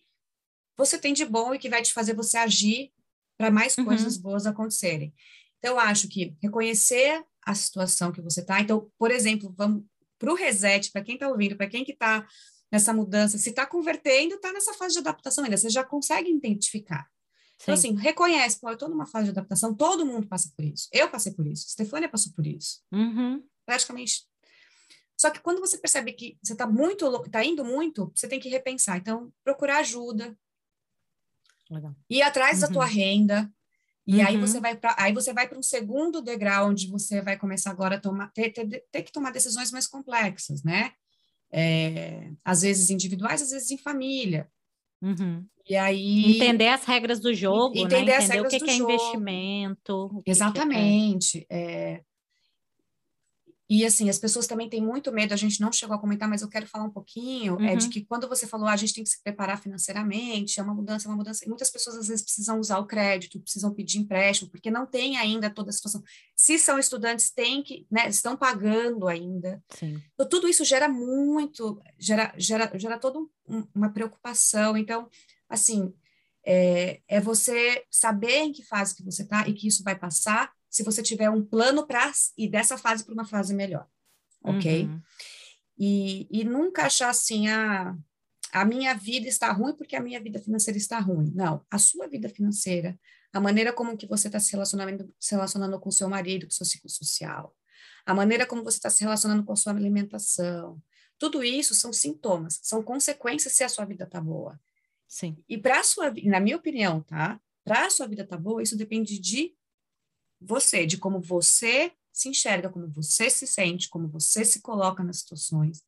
Speaker 2: você tem de bom e que vai te fazer você agir para mais uhum. coisas boas acontecerem. Então, eu acho que reconhecer a situação que você está. Então, por exemplo, vamos para o reset, para quem está ouvindo, para quem que está nessa mudança, se está convertendo, está nessa fase de adaptação ainda, você já consegue identificar. Então, Sim. Assim, reconhece, pô, eu estou numa fase de adaptação, todo mundo passa por isso. Eu passei por isso, Stefania passou por isso.
Speaker 1: Uhum.
Speaker 2: Praticamente. Só que quando você percebe que você está muito está indo muito, você tem que repensar. Então, procurar ajuda.
Speaker 1: Legal.
Speaker 2: Ir atrás uhum. da tua uhum. renda. E uhum. aí você vai para aí você vai para um segundo degrau onde você vai começar agora a tomar ter, ter, ter que tomar decisões mais complexas, né? É, às vezes individuais, às vezes em família.
Speaker 1: Uhum.
Speaker 2: E aí.
Speaker 1: Entender as regras do jogo,
Speaker 2: entender,
Speaker 1: né?
Speaker 2: entender as regras
Speaker 1: o que,
Speaker 2: do
Speaker 1: que é
Speaker 2: jogo.
Speaker 1: investimento.
Speaker 2: Exatamente. Que é... E assim, as pessoas também têm muito medo, a gente não chegou a comentar, mas eu quero falar um pouquinho, uhum. é de uhum. que quando você falou, ah, a gente tem que se preparar financeiramente, é uma mudança, é uma mudança, e muitas pessoas às vezes precisam usar o crédito, precisam pedir empréstimo, porque não tem ainda toda a situação. Se são estudantes, tem que, né, estão pagando ainda.
Speaker 1: Sim.
Speaker 2: Então, tudo isso gera muito, gera, gera, gera toda um, uma preocupação. Então, assim, é, é você saber em que fase que você está e que isso vai passar, se você tiver um plano para ir dessa fase para uma fase melhor, ok? Uhum. E, e nunca achar assim, a, a minha vida está ruim porque a minha vida financeira está ruim. Não, a sua vida financeira, a maneira como que você está se relacionando, se relacionando com seu marido, com seu ciclo social, a maneira como você está se relacionando com a sua alimentação, tudo isso são sintomas, são consequências se a sua vida está boa.
Speaker 1: Sim.
Speaker 2: E para a sua, na minha opinião, tá? Para a sua vida estar tá boa, isso depende de você, de como você se enxerga, como você se sente, como você se coloca nas situações.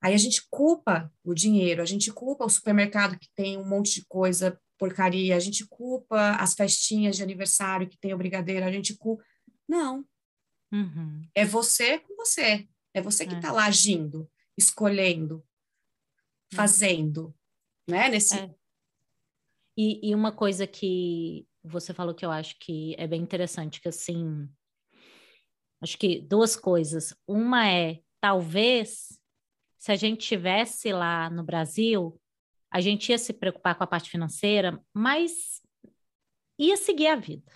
Speaker 2: Aí a gente culpa o dinheiro, a gente culpa o supermercado que tem um monte de coisa porcaria, a gente culpa as festinhas de aniversário que tem o brigadeiro, a gente culpa. Não.
Speaker 1: Uhum.
Speaker 2: É você com você. É você que está é. lá agindo, escolhendo, é. fazendo, né? Nesse... É.
Speaker 1: E, e uma coisa que você falou que eu acho que é bem interessante, que assim, acho que duas coisas. Uma é, talvez, se a gente tivesse lá no Brasil, a gente ia se preocupar com a parte financeira, mas ia seguir a vida.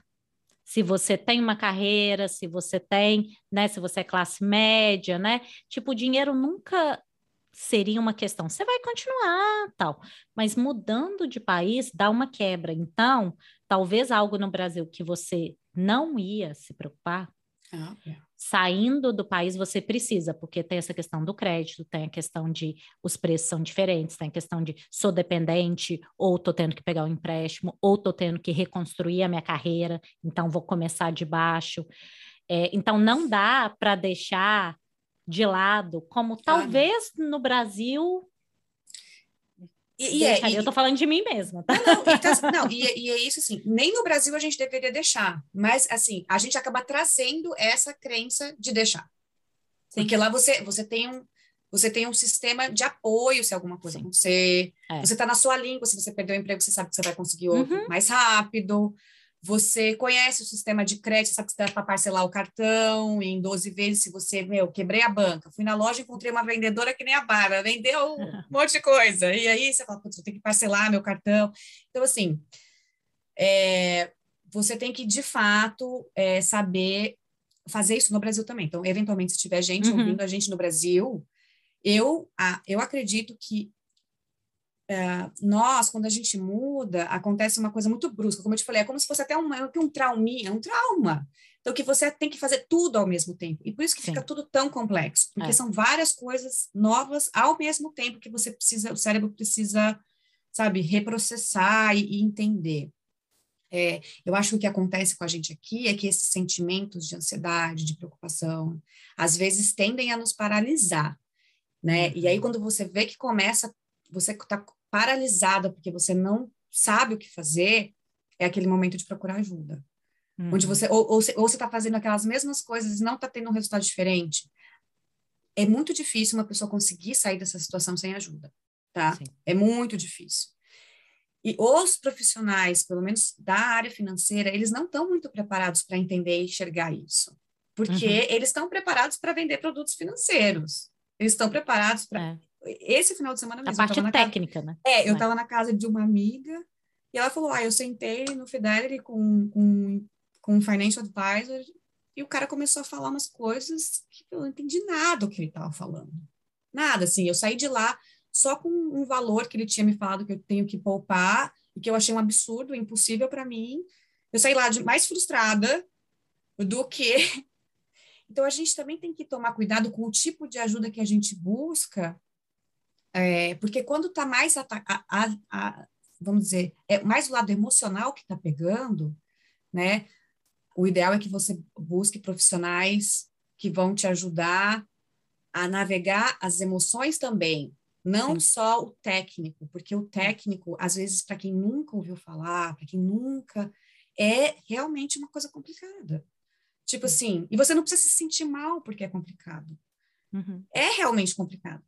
Speaker 1: Se você tem uma carreira, se você tem, né, se você é classe média, né? Tipo, o dinheiro nunca seria uma questão. Você vai continuar, tal, mas mudando de país dá uma quebra. Então, talvez algo no Brasil que você não ia se preocupar,
Speaker 2: ah, é.
Speaker 1: saindo do país você precisa, porque tem essa questão do crédito, tem a questão de os preços são diferentes, tem a questão de sou dependente, ou tô tendo que pegar um empréstimo, ou tô tendo que reconstruir a minha carreira, então vou começar de baixo. É, então não dá para deixar de lado, como talvez no Brasil
Speaker 2: e, e é,
Speaker 1: e, eu tô falando de mim mesma,
Speaker 2: tá? Não, não, e, tá, não e, e, é isso assim, nem no Brasil a gente deveria deixar, mas assim, a gente acaba trazendo essa crença de deixar. Sim. Porque lá você, você tem um você tem um sistema de apoio se alguma coisa Sim. acontecer. É. Você está na sua língua, se você perder o emprego, você sabe que você vai conseguir outro uhum. mais rápido. Você conhece o sistema de crédito, sabe que dá para parcelar o cartão em 12 vezes. Se você, meu, quebrei a banca, fui na loja e encontrei uma vendedora que nem a Bara, vendeu um monte de coisa. E aí você fala, putz, eu tenho que parcelar meu cartão. Então, assim, é, você tem que, de fato, é, saber fazer isso no Brasil também. Então, eventualmente, se tiver gente uhum. ouvindo a gente no Brasil, eu, eu acredito que nós, quando a gente muda, acontece uma coisa muito brusca. Como eu te falei, é como se fosse até um, um trauminha, um trauma. Então, que você tem que fazer tudo ao mesmo tempo. E por isso que Sim. fica tudo tão complexo. Porque é. são várias coisas novas ao mesmo tempo que você precisa, o cérebro precisa, sabe, reprocessar e, e entender. É, eu acho que o que acontece com a gente aqui é que esses sentimentos de ansiedade, de preocupação, às vezes tendem a nos paralisar, né? E aí, uhum. quando você vê que começa, você está paralisada porque você não sabe o que fazer, é aquele momento de procurar ajuda. Uhum. Onde você, ou, ou, ou você está fazendo aquelas mesmas coisas e não está tendo um resultado diferente. É muito difícil uma pessoa conseguir sair dessa situação sem ajuda, tá? Sim. É muito difícil. E os profissionais, pelo menos da área financeira, eles não estão muito preparados para entender e enxergar isso. porque uhum. eles estão preparados para vender produtos financeiros. Eles estão preparados para. É. Esse final de semana
Speaker 1: mesmo. A parte técnica,
Speaker 2: casa...
Speaker 1: né?
Speaker 2: É, eu estava na casa de uma amiga e ela falou: Ah, eu sentei no Fidelity com, com, com um financial advisor e o cara começou a falar umas coisas que eu não entendi nada do que ele estava falando. Nada, assim. Eu saí de lá só com um valor que ele tinha me falado que eu tenho que poupar e que eu achei um absurdo, impossível para mim. Eu saí lá de mais frustrada do que. Então, a gente também tem que tomar cuidado com o tipo de ajuda que a gente busca, é, porque quando está mais, a, a, a, vamos dizer, é mais o lado emocional que está pegando, né? O ideal é que você busque profissionais que vão te ajudar a navegar as emoções também, não Sim. só o técnico, porque o técnico, às vezes, para quem nunca ouviu falar, para quem nunca, é realmente uma coisa complicada. Tipo assim, e você não precisa se sentir mal porque é complicado. Uhum. É realmente complicado.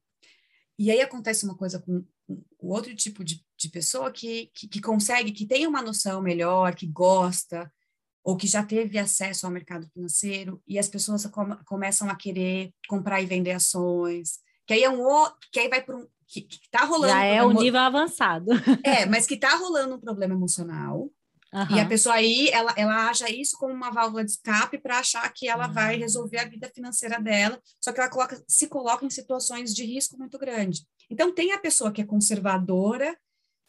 Speaker 2: E aí acontece uma coisa com o outro tipo de, de pessoa que, que, que, consegue, que tem uma noção melhor, que gosta, ou que já teve acesso ao mercado financeiro, e as pessoas com, começam a querer comprar e vender ações, que aí é um que aí vai para um, que, que tá rolando...
Speaker 1: Já é um nível avançado.
Speaker 2: É, mas que tá rolando um problema emocional, Uhum. E a pessoa aí, ela, ela acha isso como uma válvula de escape para achar que ela uhum. vai resolver a vida financeira dela, só que ela coloca, se coloca em situações de risco muito grande. Então, tem a pessoa que é conservadora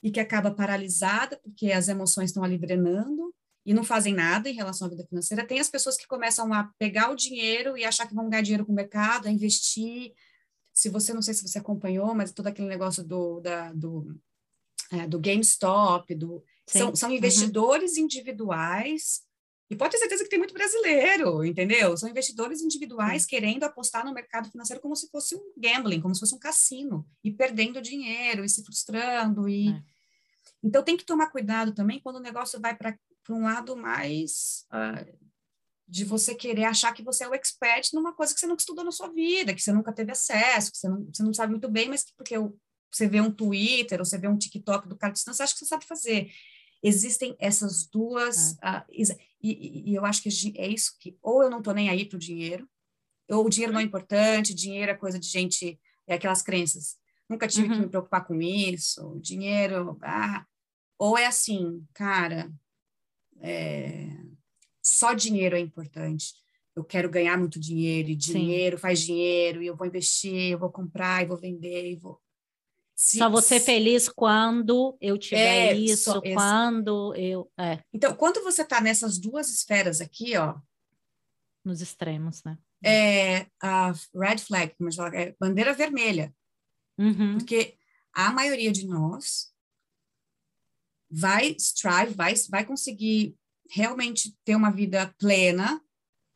Speaker 2: e que acaba paralisada, porque as emoções estão ali drenando e não fazem nada em relação à vida financeira. Tem as pessoas que começam a pegar o dinheiro e achar que vão ganhar dinheiro com o mercado, a investir. Se você, não sei se você acompanhou, mas todo aquele negócio do, da, do, é, do GameStop, do são, são uhum. investidores uhum. individuais, e pode ter certeza que tem muito brasileiro, entendeu? São investidores individuais querendo apostar no mercado financeiro como se fosse um gambling, como se fosse um cassino, e perdendo dinheiro, e se frustrando. E... É. Então, tem que tomar cuidado também quando o negócio vai para um lado mais uh, de você querer achar que você é o expert numa coisa que você nunca estudou na sua vida, que você nunca teve acesso, que você não, você não sabe muito bem, mas que porque você vê um Twitter ou você vê um TikTok do cara de distância, acha que você sabe fazer existem essas duas. Uh, e, e, eu acho que é isso que, ou eu não estou nem aí para o dinheiro, ou o dinheiro não é importante, dinheiro é coisa de gente, é aquelas crenças. Nunca tive uhum. que me preocupar com isso, dinheiro. Ah, ou é assim, cara, é, só dinheiro é importante. Eu quero ganhar muito dinheiro, e dinheiro Sim. faz dinheiro, e eu vou investir, eu vou comprar, e vou vender, e vou.
Speaker 1: Se, Só você feliz quando eu tiver é, isso, só, quando eu. É.
Speaker 2: Então, quando você está nessas duas esferas aqui, ó.
Speaker 1: Nos extremos, né?
Speaker 2: É a red flag, como fala, é bandeira vermelha. Uhum. Porque a maioria de nós vai strive, vai, vai conseguir realmente ter uma vida plena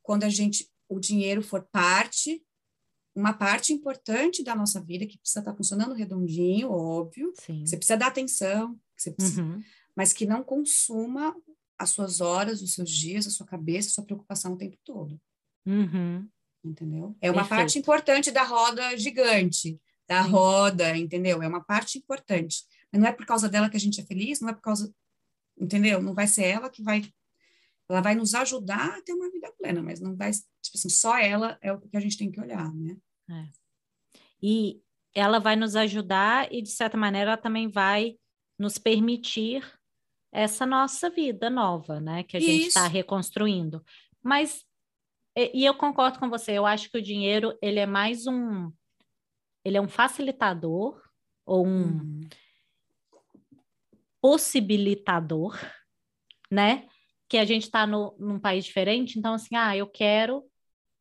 Speaker 2: quando a gente o dinheiro for parte uma parte importante da nossa vida que precisa estar funcionando redondinho, óbvio. Sim. Você precisa dar atenção, precisa, uhum. mas que não consuma as suas horas, os seus dias, a sua cabeça, a sua preocupação o tempo todo.
Speaker 1: Uhum.
Speaker 2: Entendeu? É uma Perfeito. parte importante da roda gigante, da Sim. roda, entendeu? É uma parte importante. Mas não é por causa dela que a gente é feliz, não é por causa, entendeu? Não vai ser ela que vai ela vai nos ajudar a ter uma vida plena, mas não vai, tipo assim, só ela é o que a gente tem que olhar, né?
Speaker 1: É. E ela vai nos ajudar e, de certa maneira, ela também vai nos permitir essa nossa vida nova, né? Que a gente está reconstruindo. Mas, e, e eu concordo com você, eu acho que o dinheiro, ele é mais um... Ele é um facilitador ou um uhum. possibilitador, né? Que a gente está num país diferente, então, assim, ah, eu quero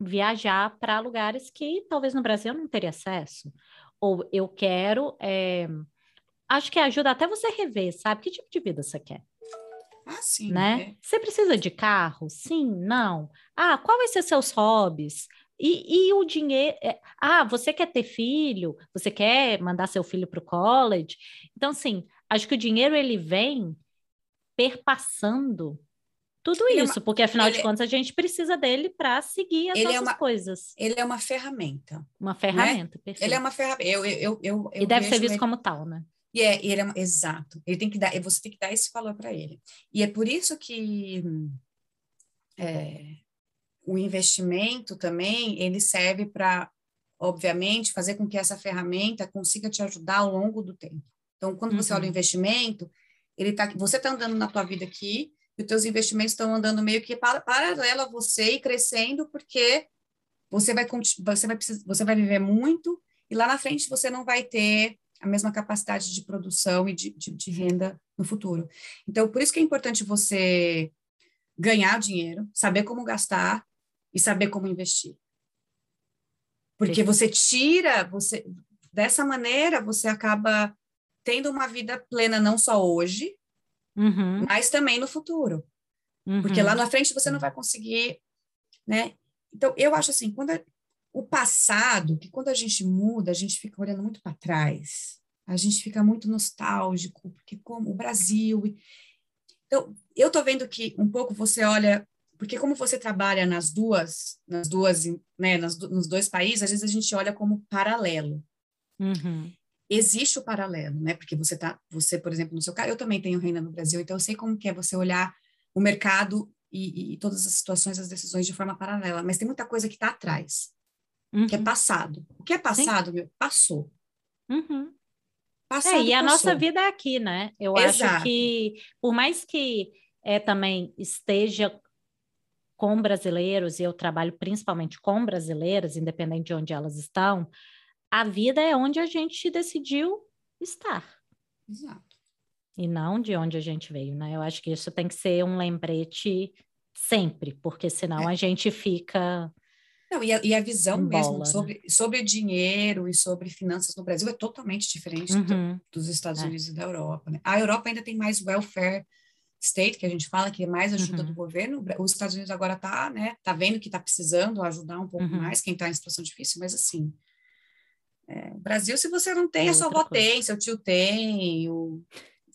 Speaker 1: viajar para lugares que talvez no Brasil eu não teria acesso. Ou eu quero. É... Acho que ajuda até você rever, sabe? Que tipo de vida você quer.
Speaker 2: Ah, sim.
Speaker 1: Né? É. Você precisa de carro? Sim, não. Ah, qual vai ser seus hobbies? E, e o dinheiro. É... Ah, você quer ter filho? Você quer mandar seu filho para o college? Então, sim, acho que o dinheiro ele vem perpassando tudo ele isso, é uma, porque afinal de é contas a gente precisa dele para seguir as nossas
Speaker 2: é uma,
Speaker 1: coisas.
Speaker 2: Ele é uma ferramenta.
Speaker 1: Uma né? ferramenta, né? perfeito.
Speaker 2: Ele é uma ferramenta. Eu, eu, eu,
Speaker 1: e deve ser visto ele... como tal, né?
Speaker 2: E é, ele é exato. Ele tem que dar, você tem que dar esse valor para ele. E é por isso que é, o investimento também, ele serve para, obviamente, fazer com que essa ferramenta consiga te ajudar ao longo do tempo. Então, quando você olha o uhum. investimento, ele tá, você está andando na tua vida aqui, e os teus investimentos estão andando meio que para, paralelo a você e crescendo, porque você vai, você, vai precisar, você vai viver muito e lá na frente você não vai ter a mesma capacidade de produção e de, de, de renda no futuro. Então, por isso que é importante você ganhar dinheiro, saber como gastar e saber como investir. Porque você tira, você dessa maneira você acaba tendo uma vida plena não só hoje, uhum. mas também no futuro. Uhum. Porque lá na frente você não vai conseguir, né? Então, eu acho assim, quando a, o passado, que quando a gente muda, a gente fica olhando muito para trás, a gente fica muito nostálgico, porque como o Brasil. Então, eu tô vendo que um pouco você olha, porque como você trabalha nas duas, nas duas, né, nas, nos dois países, às vezes a gente olha como paralelo. Uhum existe o paralelo, né? Porque você tá, você, por exemplo, no seu caso, eu também tenho renda no Brasil, então eu sei como que é você olhar o mercado e, e todas as situações, as decisões de forma paralela, mas tem muita coisa que está atrás, uhum. que é uhum. passado. O que é passado, meu, passou.
Speaker 1: Uhum. Passado, é, e a nossa vida é aqui, né? Eu Exato. acho que, por mais que é, também esteja com brasileiros, e eu trabalho principalmente com brasileiras, independente de onde elas estão, a vida é onde a gente decidiu estar.
Speaker 2: Exato.
Speaker 1: E não de onde a gente veio, né? Eu acho que isso tem que ser um lembrete sempre, porque senão é. a gente fica.
Speaker 2: Não, e a, e a visão bola, mesmo né? sobre, né? sobre dinheiro e sobre finanças no Brasil é totalmente diferente uhum. do, dos Estados é. Unidos e da Europa. Né? A Europa ainda tem mais welfare state, que a gente fala que é mais ajuda uhum. do governo. Os Estados Unidos agora está né, tá vendo que está precisando ajudar um pouco uhum. mais quem está em situação difícil, mas assim, é, Brasil, se você não tem, a sua avó tem, seu tio tem, o,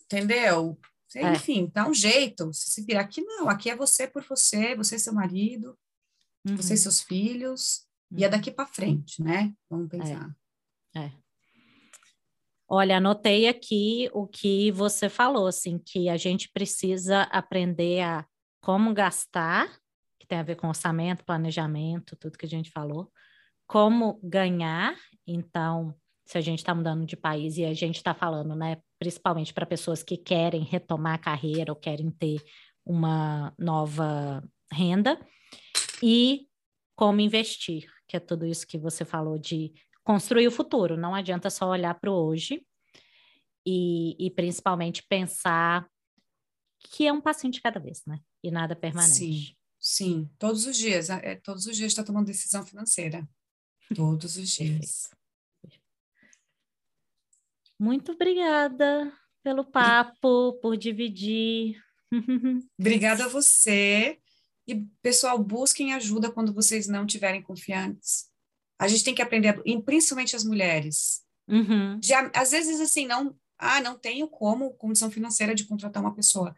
Speaker 2: entendeu? É. Enfim, dá um jeito. Se, se virar aqui, não. Aqui é você por você, você e seu marido, uhum. você e seus filhos, uhum. e é uhum. daqui para frente, né? Vamos é. pensar.
Speaker 1: É. é. Olha, anotei aqui o que você falou, assim, que a gente precisa aprender a como gastar, que tem a ver com orçamento, planejamento, tudo que a gente falou, como ganhar. Então, se a gente está mudando de país e a gente está falando, né, principalmente para pessoas que querem retomar a carreira ou querem ter uma nova renda, e como investir, que é tudo isso que você falou de construir o futuro. Não adianta só olhar para o hoje e, e principalmente pensar que é um passinho de cada vez, né? E nada permanente.
Speaker 2: Sim, sim. Todos os dias, é, todos os dias está tomando decisão financeira. Todos os dias.
Speaker 1: Muito obrigada pelo papo, por dividir.
Speaker 2: Obrigada a você. E, pessoal, busquem ajuda quando vocês não tiverem confiantes. A gente tem que aprender, principalmente as mulheres. Uhum. Já, às vezes, assim, não, ah, não tenho como condição financeira de contratar uma pessoa.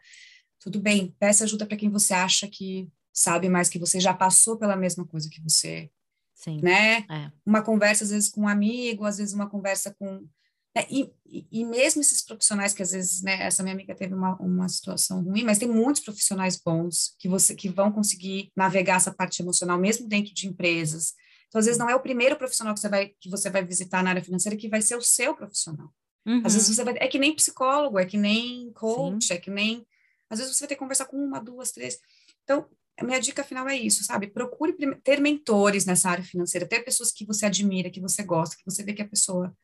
Speaker 2: Tudo bem, peça ajuda para quem você acha que sabe mais que você, já passou pela mesma coisa que você. Sim. Né? É. Uma conversa, às vezes, com um amigo, às vezes, uma conversa com. Né? E, e, e, mesmo esses profissionais que, às vezes, né, essa minha amiga teve uma, uma situação ruim, mas tem muitos profissionais bons que, você, que vão conseguir navegar essa parte emocional, mesmo dentro de empresas. Então, às vezes, não é o primeiro profissional que você vai, que você vai visitar na área financeira que vai ser o seu profissional. Uhum. Às vezes, uhum. você vai. É que nem psicólogo, é que nem coach, Sim. é que nem. Às vezes, você vai ter que conversar com uma, duas, três. Então, a minha dica final é isso, sabe? Procure ter mentores nessa área financeira, ter pessoas que você admira, que você gosta, que você vê que a pessoa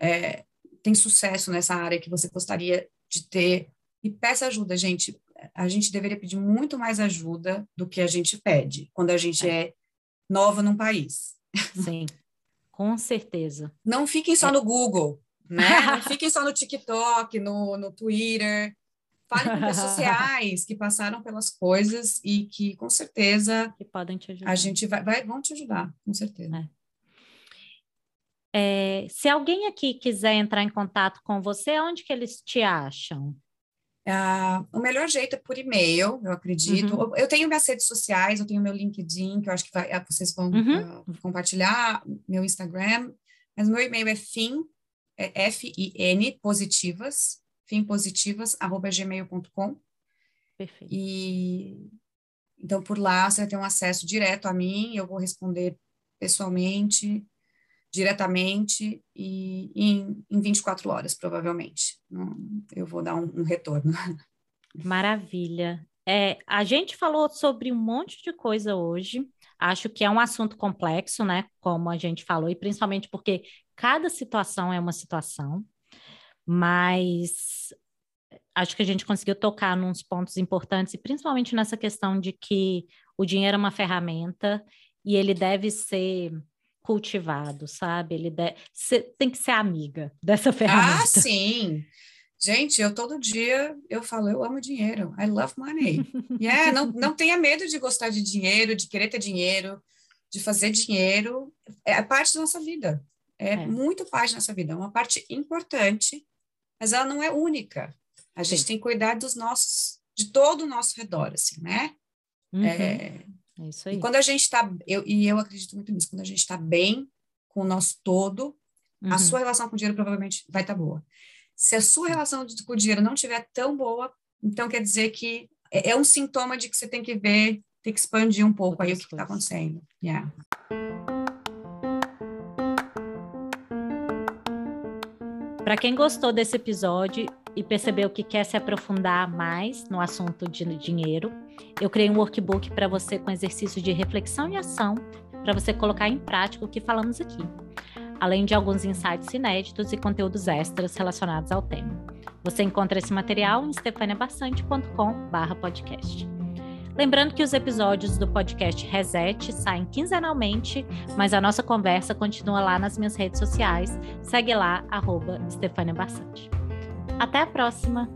Speaker 2: é, tem sucesso nessa área que você gostaria de ter. E peça ajuda, gente. A gente deveria pedir muito mais ajuda do que a gente pede quando a gente é, é nova num país.
Speaker 1: Sim, com certeza.
Speaker 2: Não fiquem só é. no Google, né? Não fiquem só no TikTok, no, no Twitter. Fale com pessoas reais que passaram pelas coisas e que, com certeza,
Speaker 1: que podem te ajudar.
Speaker 2: A gente vai, vai vão te ajudar, com certeza. É.
Speaker 1: É, se alguém aqui quiser entrar em contato com você, onde que eles te acham?
Speaker 2: Ah, o melhor jeito é por e-mail, eu acredito. Uhum. Eu tenho minhas redes sociais, eu tenho meu LinkedIn, que eu acho que vai, ah, vocês vão uhum. uh, compartilhar, meu Instagram, mas meu e-mail é fim, é F-I-N, positivas, fimpositivas.gmail.com.
Speaker 1: Perfeito.
Speaker 2: E, Então, por lá, você vai ter um acesso direto a mim, eu vou responder pessoalmente, diretamente e em, em 24 horas, provavelmente. Eu vou dar um, um retorno.
Speaker 1: Maravilha. É, a gente falou sobre um monte de coisa hoje. Acho que é um assunto complexo, né? Como a gente falou, e principalmente porque cada situação é uma situação, mas acho que a gente conseguiu tocar nos pontos importantes, e principalmente nessa questão de que o dinheiro é uma ferramenta e ele deve ser cultivado, sabe? Ele deve, ser, tem que ser amiga dessa ah, ferramenta.
Speaker 2: Ah, sim. Gente, eu todo dia eu falo, eu amo dinheiro. I love money. Yeah, não, não tenha medo de gostar de dinheiro, de querer ter dinheiro, de fazer dinheiro. É parte da nossa vida. É, é. muito parte da nossa vida. É uma parte importante, mas ela não é única. A gente Sim. tem que cuidar dos nossos, de todo o nosso redor, assim, né?
Speaker 1: Uhum. É, é isso aí.
Speaker 2: E quando a gente está, e eu acredito muito nisso, quando a gente está bem com o nosso todo, uhum. a sua relação com o dinheiro provavelmente vai estar tá boa. Se a sua relação com o dinheiro não estiver tão boa, então quer dizer que é, é um sintoma de que você tem que ver, tem que expandir um pouco Outras aí o que está acontecendo. Yeah.
Speaker 1: Para quem gostou desse episódio e percebeu que quer se aprofundar mais no assunto de dinheiro, eu criei um workbook para você com exercícios de reflexão e ação para você colocar em prática o que falamos aqui além de alguns insights inéditos e conteúdos extras relacionados ao tema. Você encontra esse material em stefaniabastante.com/podcast. Lembrando que os episódios do podcast Reset saem quinzenalmente, mas a nossa conversa continua lá nas minhas redes sociais. Segue lá, arroba Até a próxima!